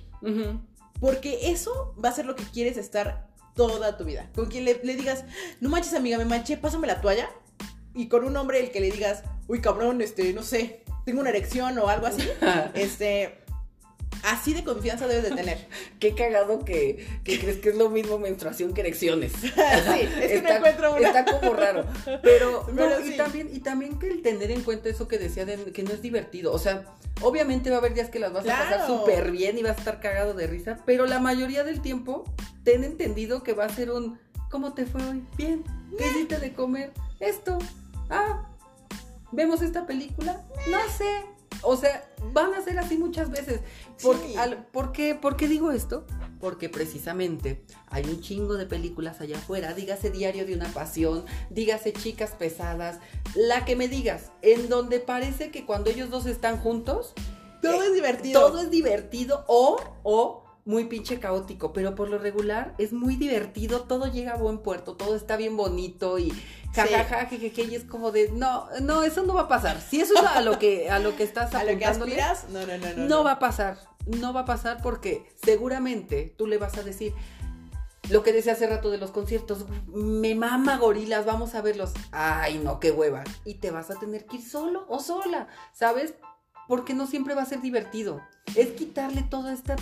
Porque eso va a ser lo que quieres estar toda tu vida. Con quien le, digas, no manches amiga, me manché, pásame la toalla. Y con un hombre el que le digas, uy cabrón, este, no sé, tengo una erección o algo así. este, Así de confianza debes de tener. Qué cagado que, que crees que es lo mismo menstruación que erecciones. sí, es que no encuentro una. Está como raro. Pero, no, y también, y también que el tener en cuenta eso que decía de que no es divertido. O sea, obviamente va a haber días que las vas a pasar súper bien y vas a estar cagado de risa. Pero la mayoría del tiempo, ten entendido que va a ser un ¿cómo te fue hoy? Bien. ¿Qué hiciste de comer? Esto. Ah. ¿Vemos esta película? No sé. O sea, van a ser así muchas veces. Por, Sí. al- ¿por qué, por qué digo esto? Porque precisamente hay un chingo de películas allá afuera. Dígase Diario de una Pasión, dígase Chicas Pesadas, la que me digas, en donde parece que cuando ellos dos están juntos, Todo es divertido. todo es divertido o, o muy pinche caótico, pero por lo regular es muy divertido, todo llega a buen puerto, todo está bien bonito y jajaja, jejeje, y es como de, no, no, eso no va a pasar. Si eso es a lo que, a lo que estás a lo que apuntándole, no, no, no, no. no va a pasar, no va a pasar porque seguramente tú le vas a decir lo que decía hace rato de los conciertos, me mama gorilas, vamos a verlos. Ay, no, qué hueva. Y te vas a tener que ir solo o sola, ¿sabes? Porque no siempre va a ser divertido. Es quitarle toda esta,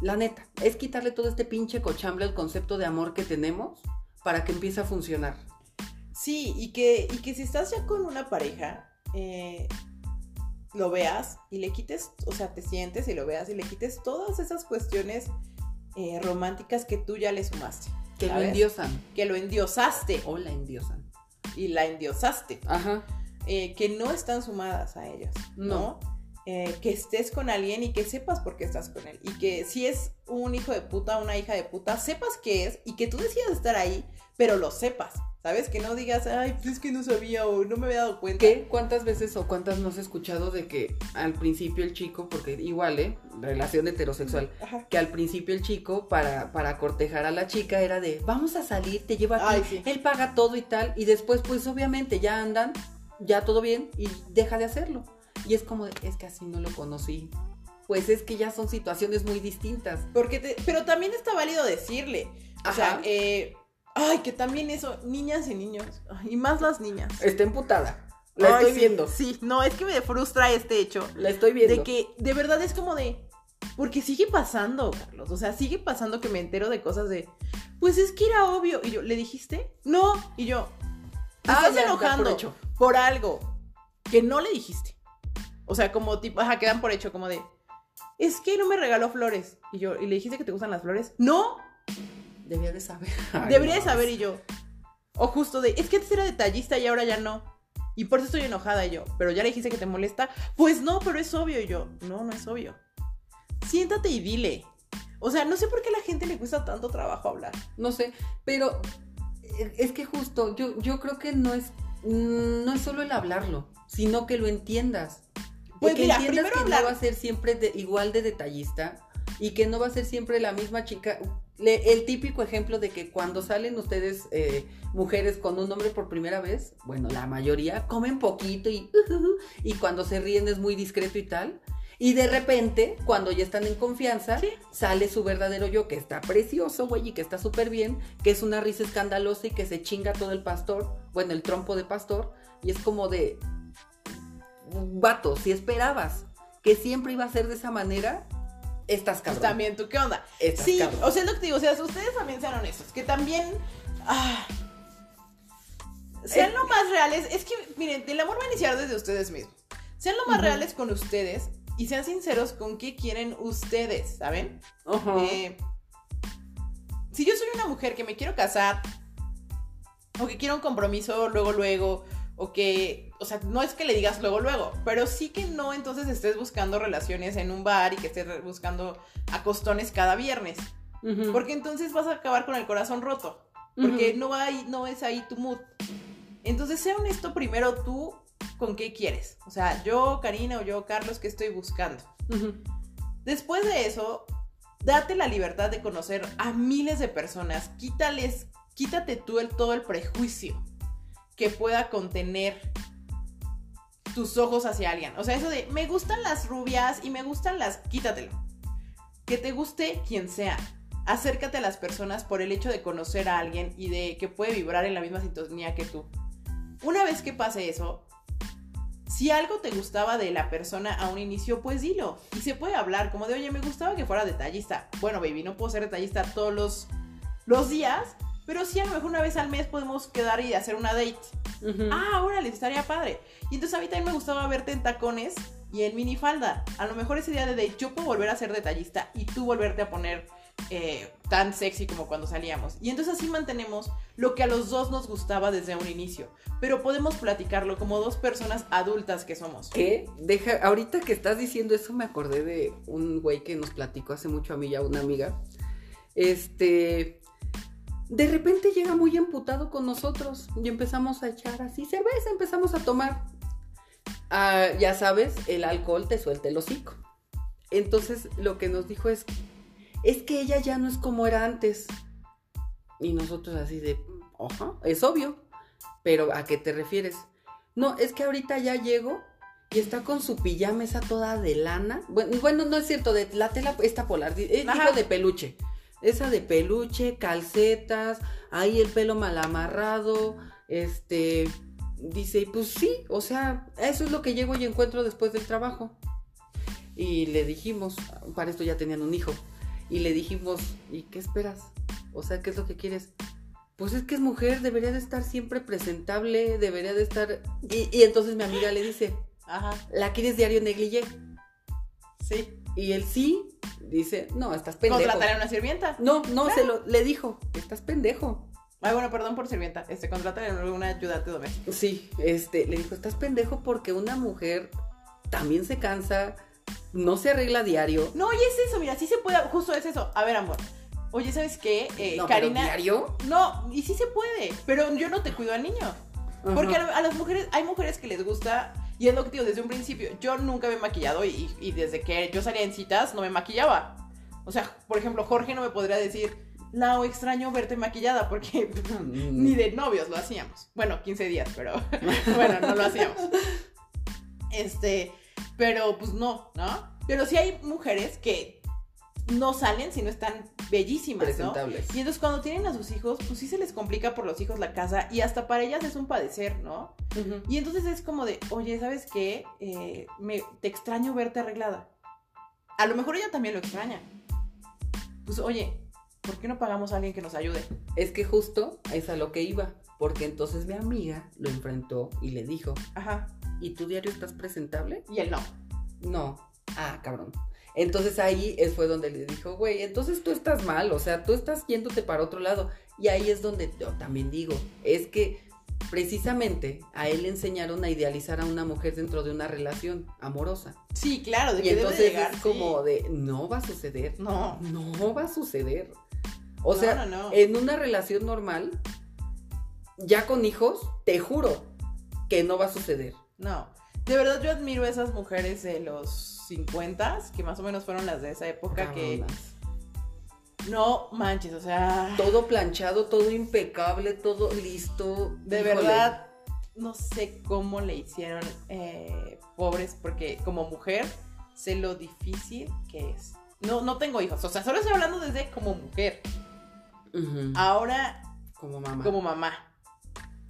la neta, es quitarle todo este pinche cochambre al concepto de amor que tenemos para que empiece a funcionar. Sí, y que, y que si estás ya con una pareja, eh, lo veas y le quites, o sea, te sientes y lo veas y le quites todas esas cuestiones eh, románticas que tú ya le sumaste. Que lo endiosan Que lo endiosaste o la endiosan. y la endiosaste. Ajá. eh, que no están sumadas a ellos, ¿no? Eh, que estés con alguien y que sepas por qué estás con él. Y que si es un hijo de puta, una hija de puta, sepas qué es y que tú decidas estar ahí, pero lo sepas. ¿Sabes? Que no digas, ay, pues es que no sabía o no me había dado cuenta. ¿Qué? ¿Cuántas veces o cuántas no has escuchado de que al principio el chico, porque igual, ¿eh? Relación heterosexual, Ajá. que al principio el chico para, para cortejar a la chica era de, vamos a salir, te llevo aquí, Ay, sí. él paga todo y tal, y después pues obviamente ya andan, ya todo bien, y deja de hacerlo. Y es como, de, es que así no lo conocí. Pues es que ya son situaciones muy distintas. Porque te- pero también está válido decirle. O sea, Ajá. eh, ay, que también eso, niñas y niños, y más las niñas. Está emputada. La Ay, estoy sí, viendo. Sí, no, es que me frustra este hecho. La estoy viendo. De que de verdad es como de. Porque sigue pasando, Carlos. O sea, sigue pasando que me entero de cosas de. Pues es que era obvio. Y yo, ¿le dijiste? No. Y yo. Te Ah, estás ya, enojando por por, algo que no le dijiste. O sea, como tipo, ajá, quedan por hecho, como de. Es que no me regaló flores. Y yo, ¿y le dijiste que te gustan las flores? No. Debería de saber. Ay, Debería de saber. Y yo. O justo de. Es que antes era detallista y ahora ya no. Y por eso estoy enojada y yo. Pero ya le dijiste que te molesta. Pues no, pero es obvio. Y yo. No, no es obvio. Siéntate y dile. O sea, no sé por qué a la gente le cuesta tanto trabajo hablar. No sé, pero eh, es que justo, yo, yo creo que no es, mm, no es solo el hablarlo, sino que lo entiendas. Pues Y que mira, entiendas primero que hablar. no va a ser siempre de- igual de detallista y que no va a ser siempre la misma chica. Le- el típico ejemplo de que cuando salen ustedes, eh, mujeres, con un hombre por primera vez, bueno, la mayoría comen poquito y, y cuando se ríen es muy discreto y tal. Y de repente, cuando ya están en confianza, Sí. sale su verdadero yo, que está precioso, güey, y que está súper bien, que es una risa escandalosa y que se chinga todo el pastor, bueno, el trompo de pastor, y es como de, vato, si esperabas que siempre iba a ser de esa manera, estás Pues cabrón. también, ¿tú qué onda? Estás Sí, cabrón. o sea, es lo que te digo. O sea, ustedes también sean honestos. Que también. ah, sean Eh. lo más reales. Es que, miren, el amor va a iniciar desde ustedes mismos. Sean lo más reales con ustedes y sean sinceros con qué quieren ustedes, ¿saben? Eh, si yo soy una mujer que me quiero casar, o que quiero un compromiso luego, luego, o que, o sea, no es que le digas luego, luego, pero sí que no entonces estés buscando relaciones en un bar y que estés buscando acostones cada viernes, porque entonces vas a acabar con el corazón roto, porque Ujú. no, hay, no es ahí tu mood. Entonces, sea honesto primero tú con qué quieres. O sea, yo, Karina, o yo, Carlos, ¿qué estoy buscando? Después de eso, date la libertad de conocer a miles de personas. Quítales, quítate tú el, todo el prejuicio que pueda contener tus ojos hacia alguien. O sea, eso de me gustan las rubias y me gustan las. Quítatelo. Que te guste quien sea. Acércate a las personas por el hecho de conocer a alguien y de que puede vibrar en la misma sintonía que tú. Una vez que pase eso, si algo te gustaba de la persona a un inicio, pues dilo. Y se puede hablar, como de, oye, me gustaba que fuera detallista. Bueno, baby, no puedo ser detallista todos los, los días, pero sí a lo mejor una vez al mes podemos quedar y hacer una date. Ah, órale, estaría padre. Y entonces a mí también me gustaba verte en tacones y en minifalda. A lo mejor ese día de date yo puedo volver a ser detallista y tú volverte a poner eh, tan sexy como cuando salíamos. Y entonces así mantenemos lo que a los dos nos gustaba desde un inicio. Pero podemos platicarlo como dos personas adultas que somos. ¿Qué? Deja, ahorita que estás diciendo eso me acordé de un güey que nos platicó hace mucho a mí y a una amiga. Este, de repente llega muy emputado con nosotros y empezamos a echar así cerveza, empezamos a tomar. Ah, ya sabes, el alcohol te suelta el hocico. Entonces lo que nos dijo es, es que ella ya no es como era antes. Y nosotros así de, oja, es obvio. Pero ¿a qué te refieres? No, es que ahorita ya llego y está con su pijama esa toda de lana. Bueno, bueno no es cierto, de la tela esta polar, eh, digo de peluche. Esa de peluche, calcetas, ahí el pelo mal amarrado, este, dice, pues sí, o sea, eso es lo que llego y encuentro después del trabajo. Y le dijimos, para esto ya tenían un hijo, y le dijimos, ¿y qué esperas? O sea, ¿qué es lo que quieres? Pues es que es mujer, debería de estar siempre presentable, debería de estar... Y, entonces mi amiga le dice, Ajá. ¿la quieres diario negligé? Sí. Y él sí, dice, no, estás pendejo. ¿Contrataré a una sirvienta? No, no, se lo, le dijo, estás pendejo. Ay, bueno, perdón por sirvienta, este, contrataré a una ayudante doméstica. Sí, este, le dijo, estás pendejo porque una mujer también se cansa, no se arregla diario. No, y es eso, mira, sí se puede, justo es eso. A ver, amor. Oye, ¿sabes qué? Eh, Karina. ¿Diario? No, y sí se puede, pero yo no te cuido al niño. Porque a, las mujeres, hay mujeres que les gusta, y es lo que digo desde un principio, yo nunca me he maquillado y, desde que yo salía en citas no me maquillaba. O sea, por ejemplo, Jorge no me podría decir, Lau, extraño verte maquillada porque ni de novios lo hacíamos. Bueno, 15 días, pero bueno, no lo hacíamos. Este, pero pues no, ¿no? Pero sí hay mujeres que no salen si no están bellísimas, ¿no? Y entonces cuando tienen a sus hijos, pues sí se les complica por los hijos la casa y hasta para ellas es un padecer, ¿no? Y entonces es como de, oye, ¿sabes qué? Eh, me, te extraño verte arreglada. A lo mejor ella también lo extraña. Pues oye, ¿por qué no pagamos a alguien que nos ayude? Es que justo es a lo que iba, porque entonces mi amiga lo enfrentó y le dijo, ajá, ¿y tu diario estás presentable? Y él no. No. Ah, cabrón. Entonces ahí fue donde le dijo, güey, entonces tú estás mal, o sea, tú estás yéndote para otro lado. Y ahí es donde yo también digo, es que precisamente a él le enseñaron a idealizar a una mujer dentro de una relación amorosa. Sí, claro, de y entonces es como de, no va a suceder. No. No va a suceder. O sea, en una relación normal, ya con hijos, te juro que no va a suceder. No. De verdad yo admiro a esas mujeres de los 50, que más o menos fueron las de esa época que... No manches, o sea... Todo planchado, todo impecable, todo listo. De verdad, no sé cómo le hicieron eh, pobres, porque como mujer sé lo difícil que es. No, no tengo hijos, o sea, solo estoy hablando desde como mujer. Ahora... Como mamá. Como mamá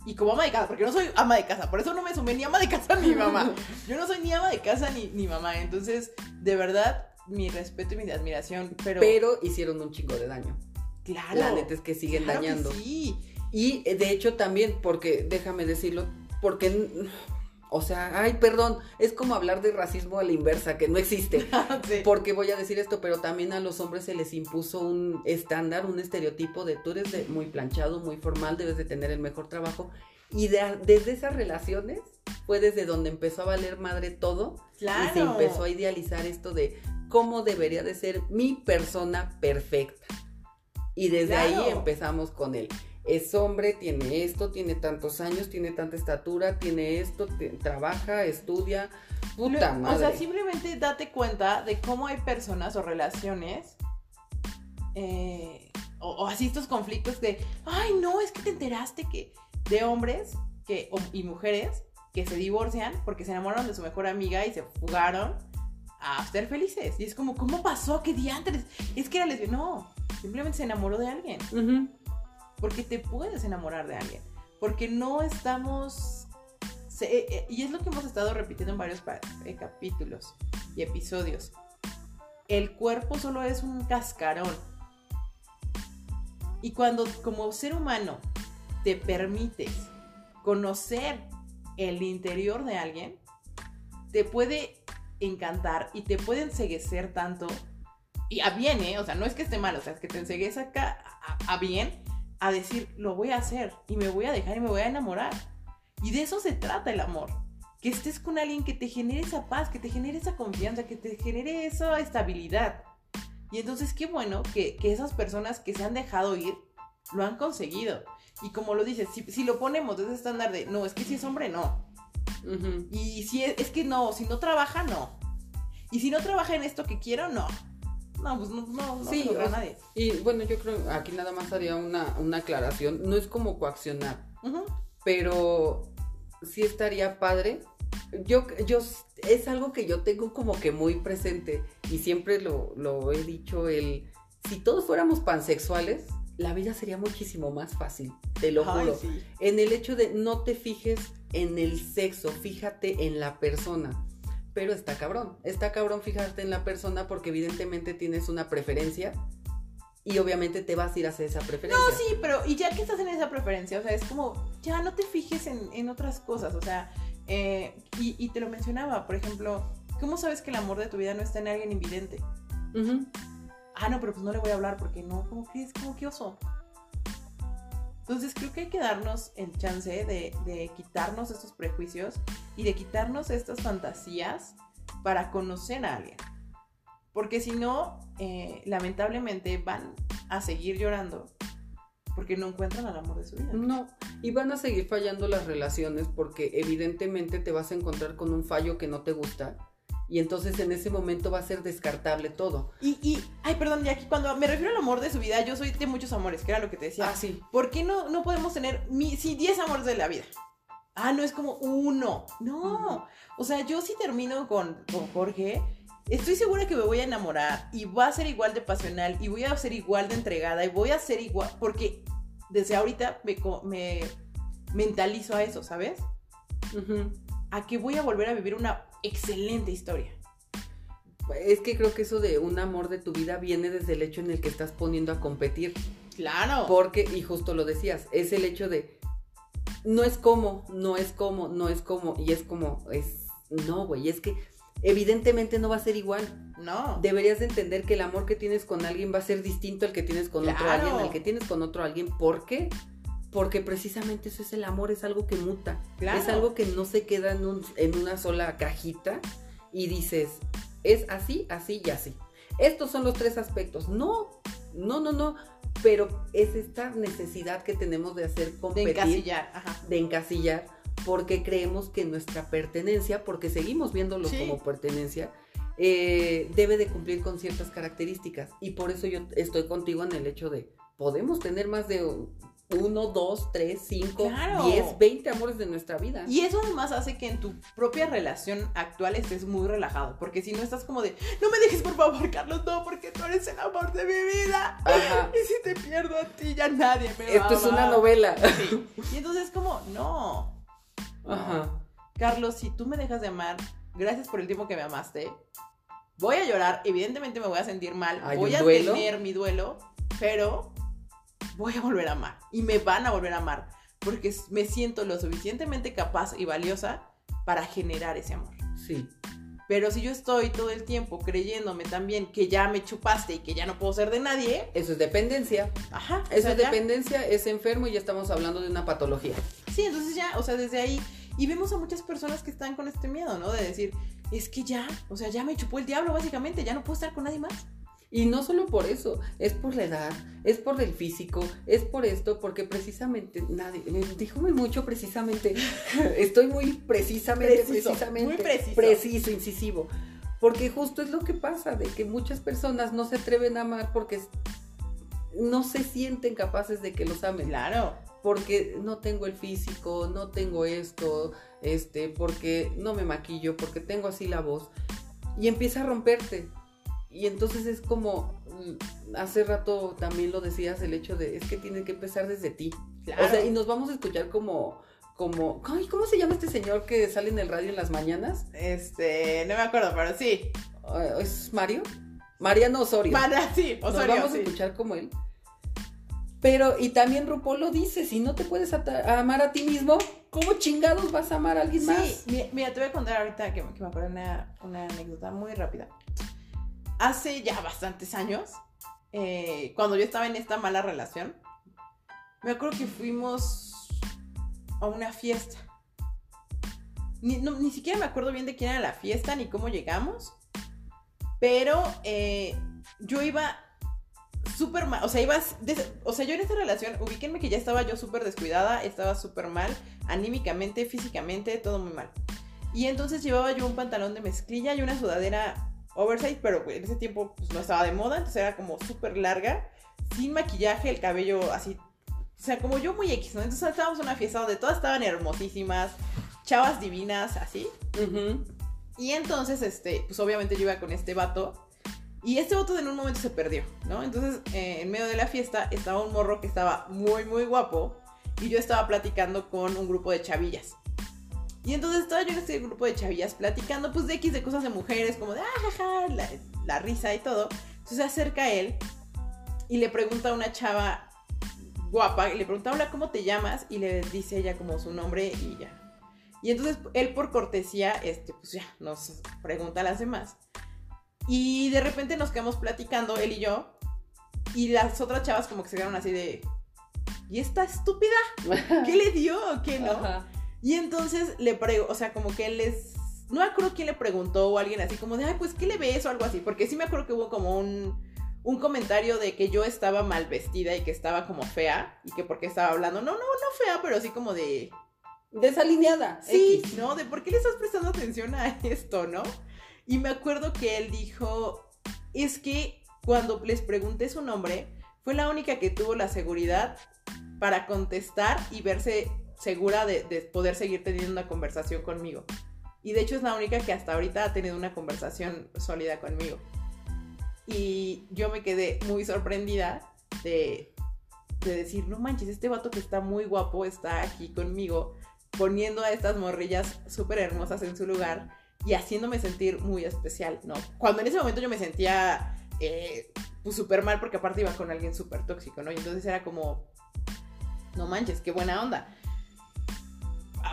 y como ama de casa, porque no soy ama de casa, por eso no me sumé ni ama de casa ni mamá. Yo no soy ni ama de casa ni, ni mamá, entonces, de verdad, mi respeto y mi admiración, pero... Pero hicieron un chingo de daño. Claro. La neta es que siguen dañando. sí. Y de hecho también, porque, déjame decirlo, porque o sea, ay, perdón, es como hablar de racismo a la inversa, que no existe. Porque voy a decir esto, pero también a los hombres se les impuso un estándar, un estereotipo de tú eres de muy planchado, muy formal, debes de tener el mejor trabajo. Y desde esas relaciones fue desde donde empezó a valer madre todo. Claro. Y se empezó a idealizar esto de cómo debería de ser mi persona perfecta. Y desde ahí empezamos con él es hombre, tiene esto, tiene tantos años, tiene tanta estatura, tiene esto, trabaja, estudia. Puta madre. O sea, simplemente date cuenta de cómo hay personas o relaciones eh, o, así estos conflictos de, ay, no, es que te enteraste que de hombres que, y mujeres que se divorcian porque se enamoraron de su mejor amiga y se fugaron a ser felices. Y es como, ¿cómo pasó? ¿Qué diantres? Es que era lesbiana. No, simplemente se enamoró de alguien porque te puedes enamorar de alguien, porque no estamos Se- eh, y es lo que hemos estado repitiendo en varios eh, capítulos y episodios. El cuerpo solo es un cascarón. Y cuando como ser humano te permites conocer el interior de alguien, te puede encantar y te puede enseguecer tanto. Y a bien, ¿eh? O sea, no es que esté mal, o sea, es que te enseguece acá a, a bien a decir, lo voy a hacer y me voy a dejar y me voy a enamorar. Y de eso se trata el amor. Que estés con alguien que te genere esa paz, que te genere esa confianza, que te genere esa estabilidad. Y entonces qué bueno que, que esas personas que se han dejado ir lo han conseguido. Y como lo dices, si, si lo ponemos desde ese estándar de, no, es que si es hombre, no. Y si es, es que no, si no trabaja, no. Y si no trabaja en esto que quiero, no. No, pues no, no, no Sí, se o nadie. Y bueno, yo creo aquí nada más haría una, una aclaración. No es como coaccionar, pero sí estaría padre. Yo, yo, es algo que yo tengo como que muy presente y siempre lo, lo he dicho, el, si todos fuéramos pansexuales, la vida sería muchísimo más fácil, te lo Ay, juro. sí. En el hecho de no te fijes en el sexo, fíjate en la persona. Pero está cabrón, está cabrón fijarte en la persona porque evidentemente tienes una preferencia y obviamente te vas a ir hacia esa preferencia. No, sí, pero y ya que estás en esa preferencia, o sea, es como, ya no te fijes en, en otras cosas, o sea, eh, y, y te lo mencionaba, por ejemplo, ¿cómo sabes que el amor de tu vida no está en alguien invidente? Ujú. Ah, no, pero pues no le voy a hablar porque no, ¿cómo crees? ¿Cómo que oso? Entonces creo que hay que darnos el chance de, de quitarnos estos prejuicios y de quitarnos estas fantasías para conocer a alguien. Porque si no, eh, lamentablemente van a seguir llorando porque no encuentran al amor de su vida. No, y van a seguir fallando las relaciones porque evidentemente te vas a encontrar con un fallo que no te gusta y entonces en ese momento va a ser descartable todo. Y, y, ay, perdón, Jackie, cuando me refiero al amor de su vida, yo soy de muchos amores, que era lo que te decía. Ah, sí. ¿Por qué no, no podemos tener mi, sí, 10 amores de la vida? Ah, no es como uno. No. O sea, yo si termino con, con Jorge, estoy segura que me voy a enamorar y va a ser igual de pasional y voy a ser igual de entregada y voy a ser igual, porque desde ahorita me, me mentalizo a eso, ¿sabes? A que voy a volver a vivir una excelente historia. Es que creo que eso de un amor de tu vida viene desde el hecho en el que estás poniendo a competir. Claro. Porque, y justo lo decías, es el hecho de no es como, no es como, no es como, y es como, es, no, güey, es que evidentemente no va a ser igual. no. Deberías de entender que el amor que tienes con alguien va a ser distinto al que tienes con otro alguien, al que tienes con otro alguien. ¿Por qué? Porque precisamente eso es el amor, es algo que muta. Claro. Es algo que no se queda en, un- en una sola cajita y dices, es así, así y así. Estos son los tres aspectos. No, no, no, no. Pero es esta necesidad que tenemos de hacer de competir, encasillar. Ajá. de encasillar, porque creemos que nuestra pertenencia, porque seguimos viéndolo Sí. como pertenencia, eh, debe de cumplir con ciertas características. Y por eso yo estoy contigo en el hecho de, podemos tener más de uno, dos, tres, cinco, Claro. diez, veinte amores de nuestra vida. Y eso además hace que en tu propia relación actual estés muy relajado. Porque si no estás como de, no me dejes por favor, Carlos, no, porque tú eres el amor de mi vida. Ajá. Y si te pierdo a ti, ya nadie me va Esto es una amar". novela. Sí. Y entonces como, no. Ajá. Carlos, si tú me dejas de amar, gracias por el tiempo que me amaste. Voy a llorar, evidentemente me voy a sentir mal, ¿Hay voy a duelo? tener mi duelo, pero voy a volver a amar. Y me van a volver a amar. Porque me siento lo suficientemente capaz y valiosa para generar ese amor. Sí. Pero si yo estoy todo el tiempo creyéndome también que ya me chupaste y que ya no puedo ser de nadie, Eso es dependencia. ajá. Eso sea, es ya- dependencia, es enfermo y ya estamos hablando de una patología. Sí, entonces ya, o sea, desde ahí. Y vemos a muchas personas que están con este miedo, ¿no? De decir, es que ya, o sea, ya me chupó el diablo, básicamente, ya no puedo estar con nadie más. Y no solo por eso, es por la edad, es por el físico, es por esto, porque precisamente nadie, me dijo mucho precisamente, estoy muy precisamente, Preciso, precisamente, muy preciso. preciso, incisivo, porque justo es lo que pasa, de que muchas personas no se atreven a amar porque no se sienten capaces de que los amen, Claro. porque no tengo el físico, no tengo esto, este, porque no me maquillo, porque tengo así la voz, y empieza a romperte. Y entonces es como, mm, hace rato también lo decías, el hecho de, es que tiene que empezar desde ti. Claro. O sea, y nos vamos a escuchar como, como, ay, ¿cómo se llama este señor que sale en el radio en las mañanas? Este, no me acuerdo, pero sí. Eh, ¿Es Mario? Mariano Osorio. Para, sí, Nos Osorio, vamos a escuchar como él. Pero, y también RuPaul lo dice, si no te puedes amar a ti mismo, ¿cómo chingados vas a amar a alguien más? Sí, mi- mira, te voy a contar ahorita que, me- que me acuerdo una, una anécdota muy rápida. Hace ya bastantes años, eh, cuando yo estaba en esta mala relación, me acuerdo que fuimos a una fiesta. Ni, ni siquiera me acuerdo bien de quién era la fiesta ni cómo llegamos, pero eh, yo iba súper mal, o sea, iba, o sea, yo en esta relación, ubíquenme que ya estaba yo súper descuidada, estaba súper mal, anímicamente, físicamente, todo muy mal. Y entonces llevaba yo un pantalón de mezclilla y una sudadera oversize, pero en ese tiempo pues, no estaba de moda, entonces era como súper larga, sin maquillaje, el cabello así, o sea, como yo muy X, ¿no? Entonces estábamos en una fiesta donde todas estaban hermosísimas, chavas divinas, así. Y entonces, este, pues obviamente yo iba con este vato. Y este vato en un momento se perdió, ¿no? Entonces, eh, en medio de la fiesta estaba un morro que estaba muy, muy guapo. Y yo estaba platicando con un grupo de chavillas. Y entonces estaba yo en este grupo de chavillas platicando, pues de X, de cosas de mujeres, como de, ah, la, la risa y todo. Entonces se acerca él y le pregunta a una chava guapa, y le pregunta, hola, ¿cómo te llamas? Y le dice ella como su nombre y ya. Y entonces él por cortesía, este, pues ya, nos pregunta a las demás. Y de repente nos quedamos platicando, él y yo, y las otras chavas como que se quedaron así de, ¿y esta estúpida? ¿Qué le dio o qué no? Y entonces le pregunto, o sea, como que él les... No me acuerdo quién le preguntó o alguien así como de, ay, pues, ¿qué le ves? o algo así. Porque sí me acuerdo que hubo como un, un comentario de que yo estaba mal vestida y que estaba como fea y que porque estaba hablando, no, no, no fea, pero así como de... Desalineada. Sí, X. ¿no? De por qué le estás prestando atención a esto, ¿no? Y me acuerdo que él dijo, es que cuando les pregunté su nombre, fue la única que tuvo la seguridad para contestar y verse segura de, de poder seguir teniendo una conversación conmigo. Y de hecho es la única que hasta ahorita ha tenido una conversación sólida conmigo. Y yo me quedé muy sorprendida de, de decir, no manches, este vato que está muy guapo está aquí conmigo poniendo a estas morrillas súper hermosas en su lugar y haciéndome sentir muy especial, ¿no? Cuando en ese momento yo me sentía eh, pues mal porque aparte iba con alguien súper tóxico, ¿no? Y entonces era como, no manches, qué buena onda.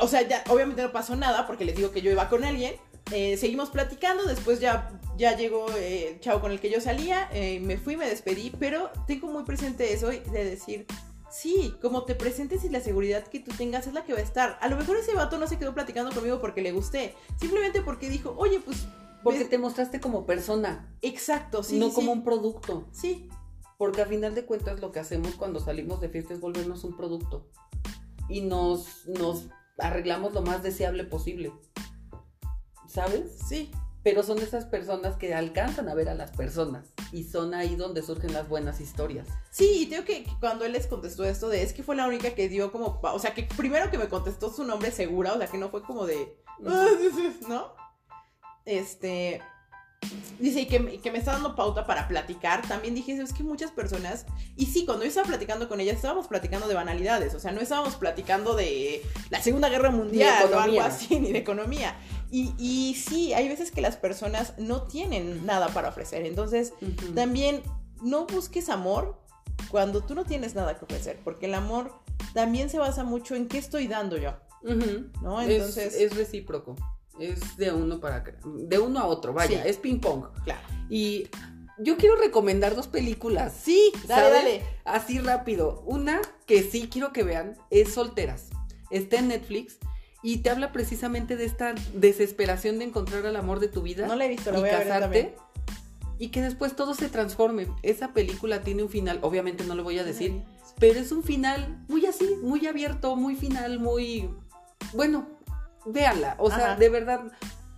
O sea, ya obviamente no pasó nada porque les digo que yo iba con alguien. Eh, seguimos platicando, después ya, ya llegó eh, el chavo con el que yo salía, eh, me fui, me despedí, pero tengo muy presente eso de decir, Sí, como te presentes y la seguridad que tú tengas es la que va a estar. A lo mejor ese vato no se quedó platicando conmigo porque le gusté, simplemente porque dijo, oye, pues... Porque ves- te mostraste como persona, Exacto, sí. no sí, como sí. un producto. Sí, Porque a final de cuentas lo que hacemos cuando salimos de fiesta es volvernos un producto. Y nos, nos arreglamos lo más deseable posible. ¿Sabes? sí. Pero son esas personas que alcanzan a ver a las personas. Y son ahí donde surgen las buenas historias. Sí, y tengo que que cuando él les contestó esto de es que fue la única que dio como, o sea, que primero que me contestó su nombre segura, o sea, que no fue como de, ¿no? Este, dice, y que, que me está dando pauta para platicar, también dije, es que muchas personas, y sí, cuando yo estaba platicando con ella, estábamos platicando de banalidades, o sea, no estábamos platicando de la Segunda Guerra Mundial o algo así, ni de economía. Y, y sí, hay veces que las personas no tienen nada para ofrecer, entonces Ujú. también no busques amor cuando tú no tienes nada que ofrecer, porque el amor también se basa mucho en qué estoy dando yo, Ujú. ¿no? Es- Entonces, es, recíproco. Es de uno para de uno a otro, vaya, Sí. es ping pong. claro. Y yo quiero recomendar dos películas. Sí, dale, dale. Así rápido. Una que sí quiero que vean es Solteras. Está en Netflix y te habla precisamente de esta desesperación de encontrar al amor de tu vida No la he visto, la y voy a ver también. casarte y que después todo se transforme. Esa película tiene un final, obviamente no lo voy a decir, pero es un final muy así, muy abierto, muy final, muy bueno, véanla, o sea, Ajá. de verdad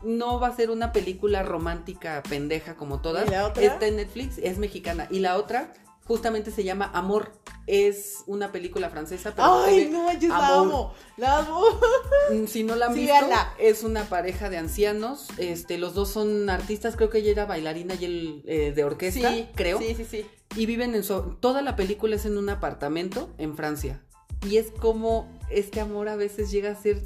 no va a ser una película romántica pendeja como todas. ¿Y la otra? Está en Netflix, es mexicana y la otra justamente se llama Amor. Es una película francesa, pero Ay, no manches, la amo, la amo. Mm, Si no la han Sí, visto, véanla. es una pareja de ancianos. Este, los dos son artistas, creo que ella era bailarina y él eh, de orquesta, Sí, creo. Sí, sí, sí. Y viven en su. Toda la película es en un apartamento en Francia. y es como este amor a veces llega a ser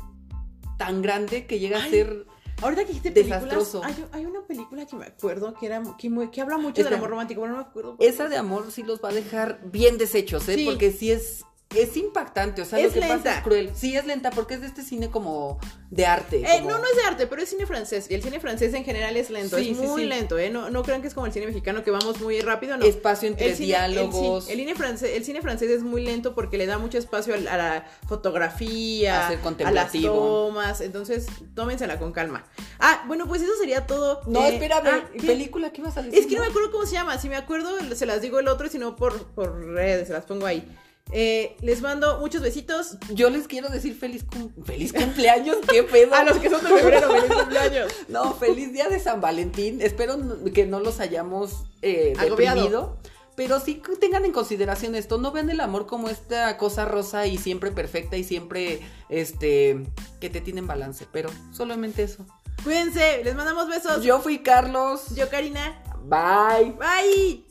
tan grande que llega a ser Ahorita que dijiste películas, hay, hay una película que me acuerdo que era que, habla mucho del Espera. amor romántico, pero no me acuerdo. esa de amor sí los va a dejar bien deshechos, ¿eh? Sí. Porque sí es es impactante, o sea, Es lo que pasa lenta. es cruel. Sí, es lenta porque es de este cine como de arte. Eh, como- no, no es de arte, pero es cine francés. Y el cine francés en general es lento, Sí, es sí, muy sí. lento, ¿eh? No, no crean que es como el cine mexicano que vamos muy rápido, no. espacio entre El cine, el, diálogos, ci- el cine francés, el cine francés es muy lento porque le da mucho espacio a, la- a la fotografía, A ser a las tomas, entonces tómensela con calma. Ah, bueno, pues eso sería todo. No, Eh, espérame, ah, película, ¿qué vas a decir? Es que no me acuerdo cómo se llama. Si me acuerdo, se las digo el otro y si no, por, por redes, se las pongo ahí. Eh, les mando muchos besitos Yo les quiero decir feliz cum- feliz cumpleaños, qué pedo. a los que son de febrero. ¡Feliz cumpleaños! No, feliz día de San Valentín. Espero que no los hayamos eh, deprimido. Pero sí tengan en consideración esto. No vean el amor como esta cosa rosa y siempre perfecta y siempre este que te tiene en balance. Pero solamente eso. Cuídense, les mandamos besos. Yo fui Carlos. Yo Karina. Bye. Bye.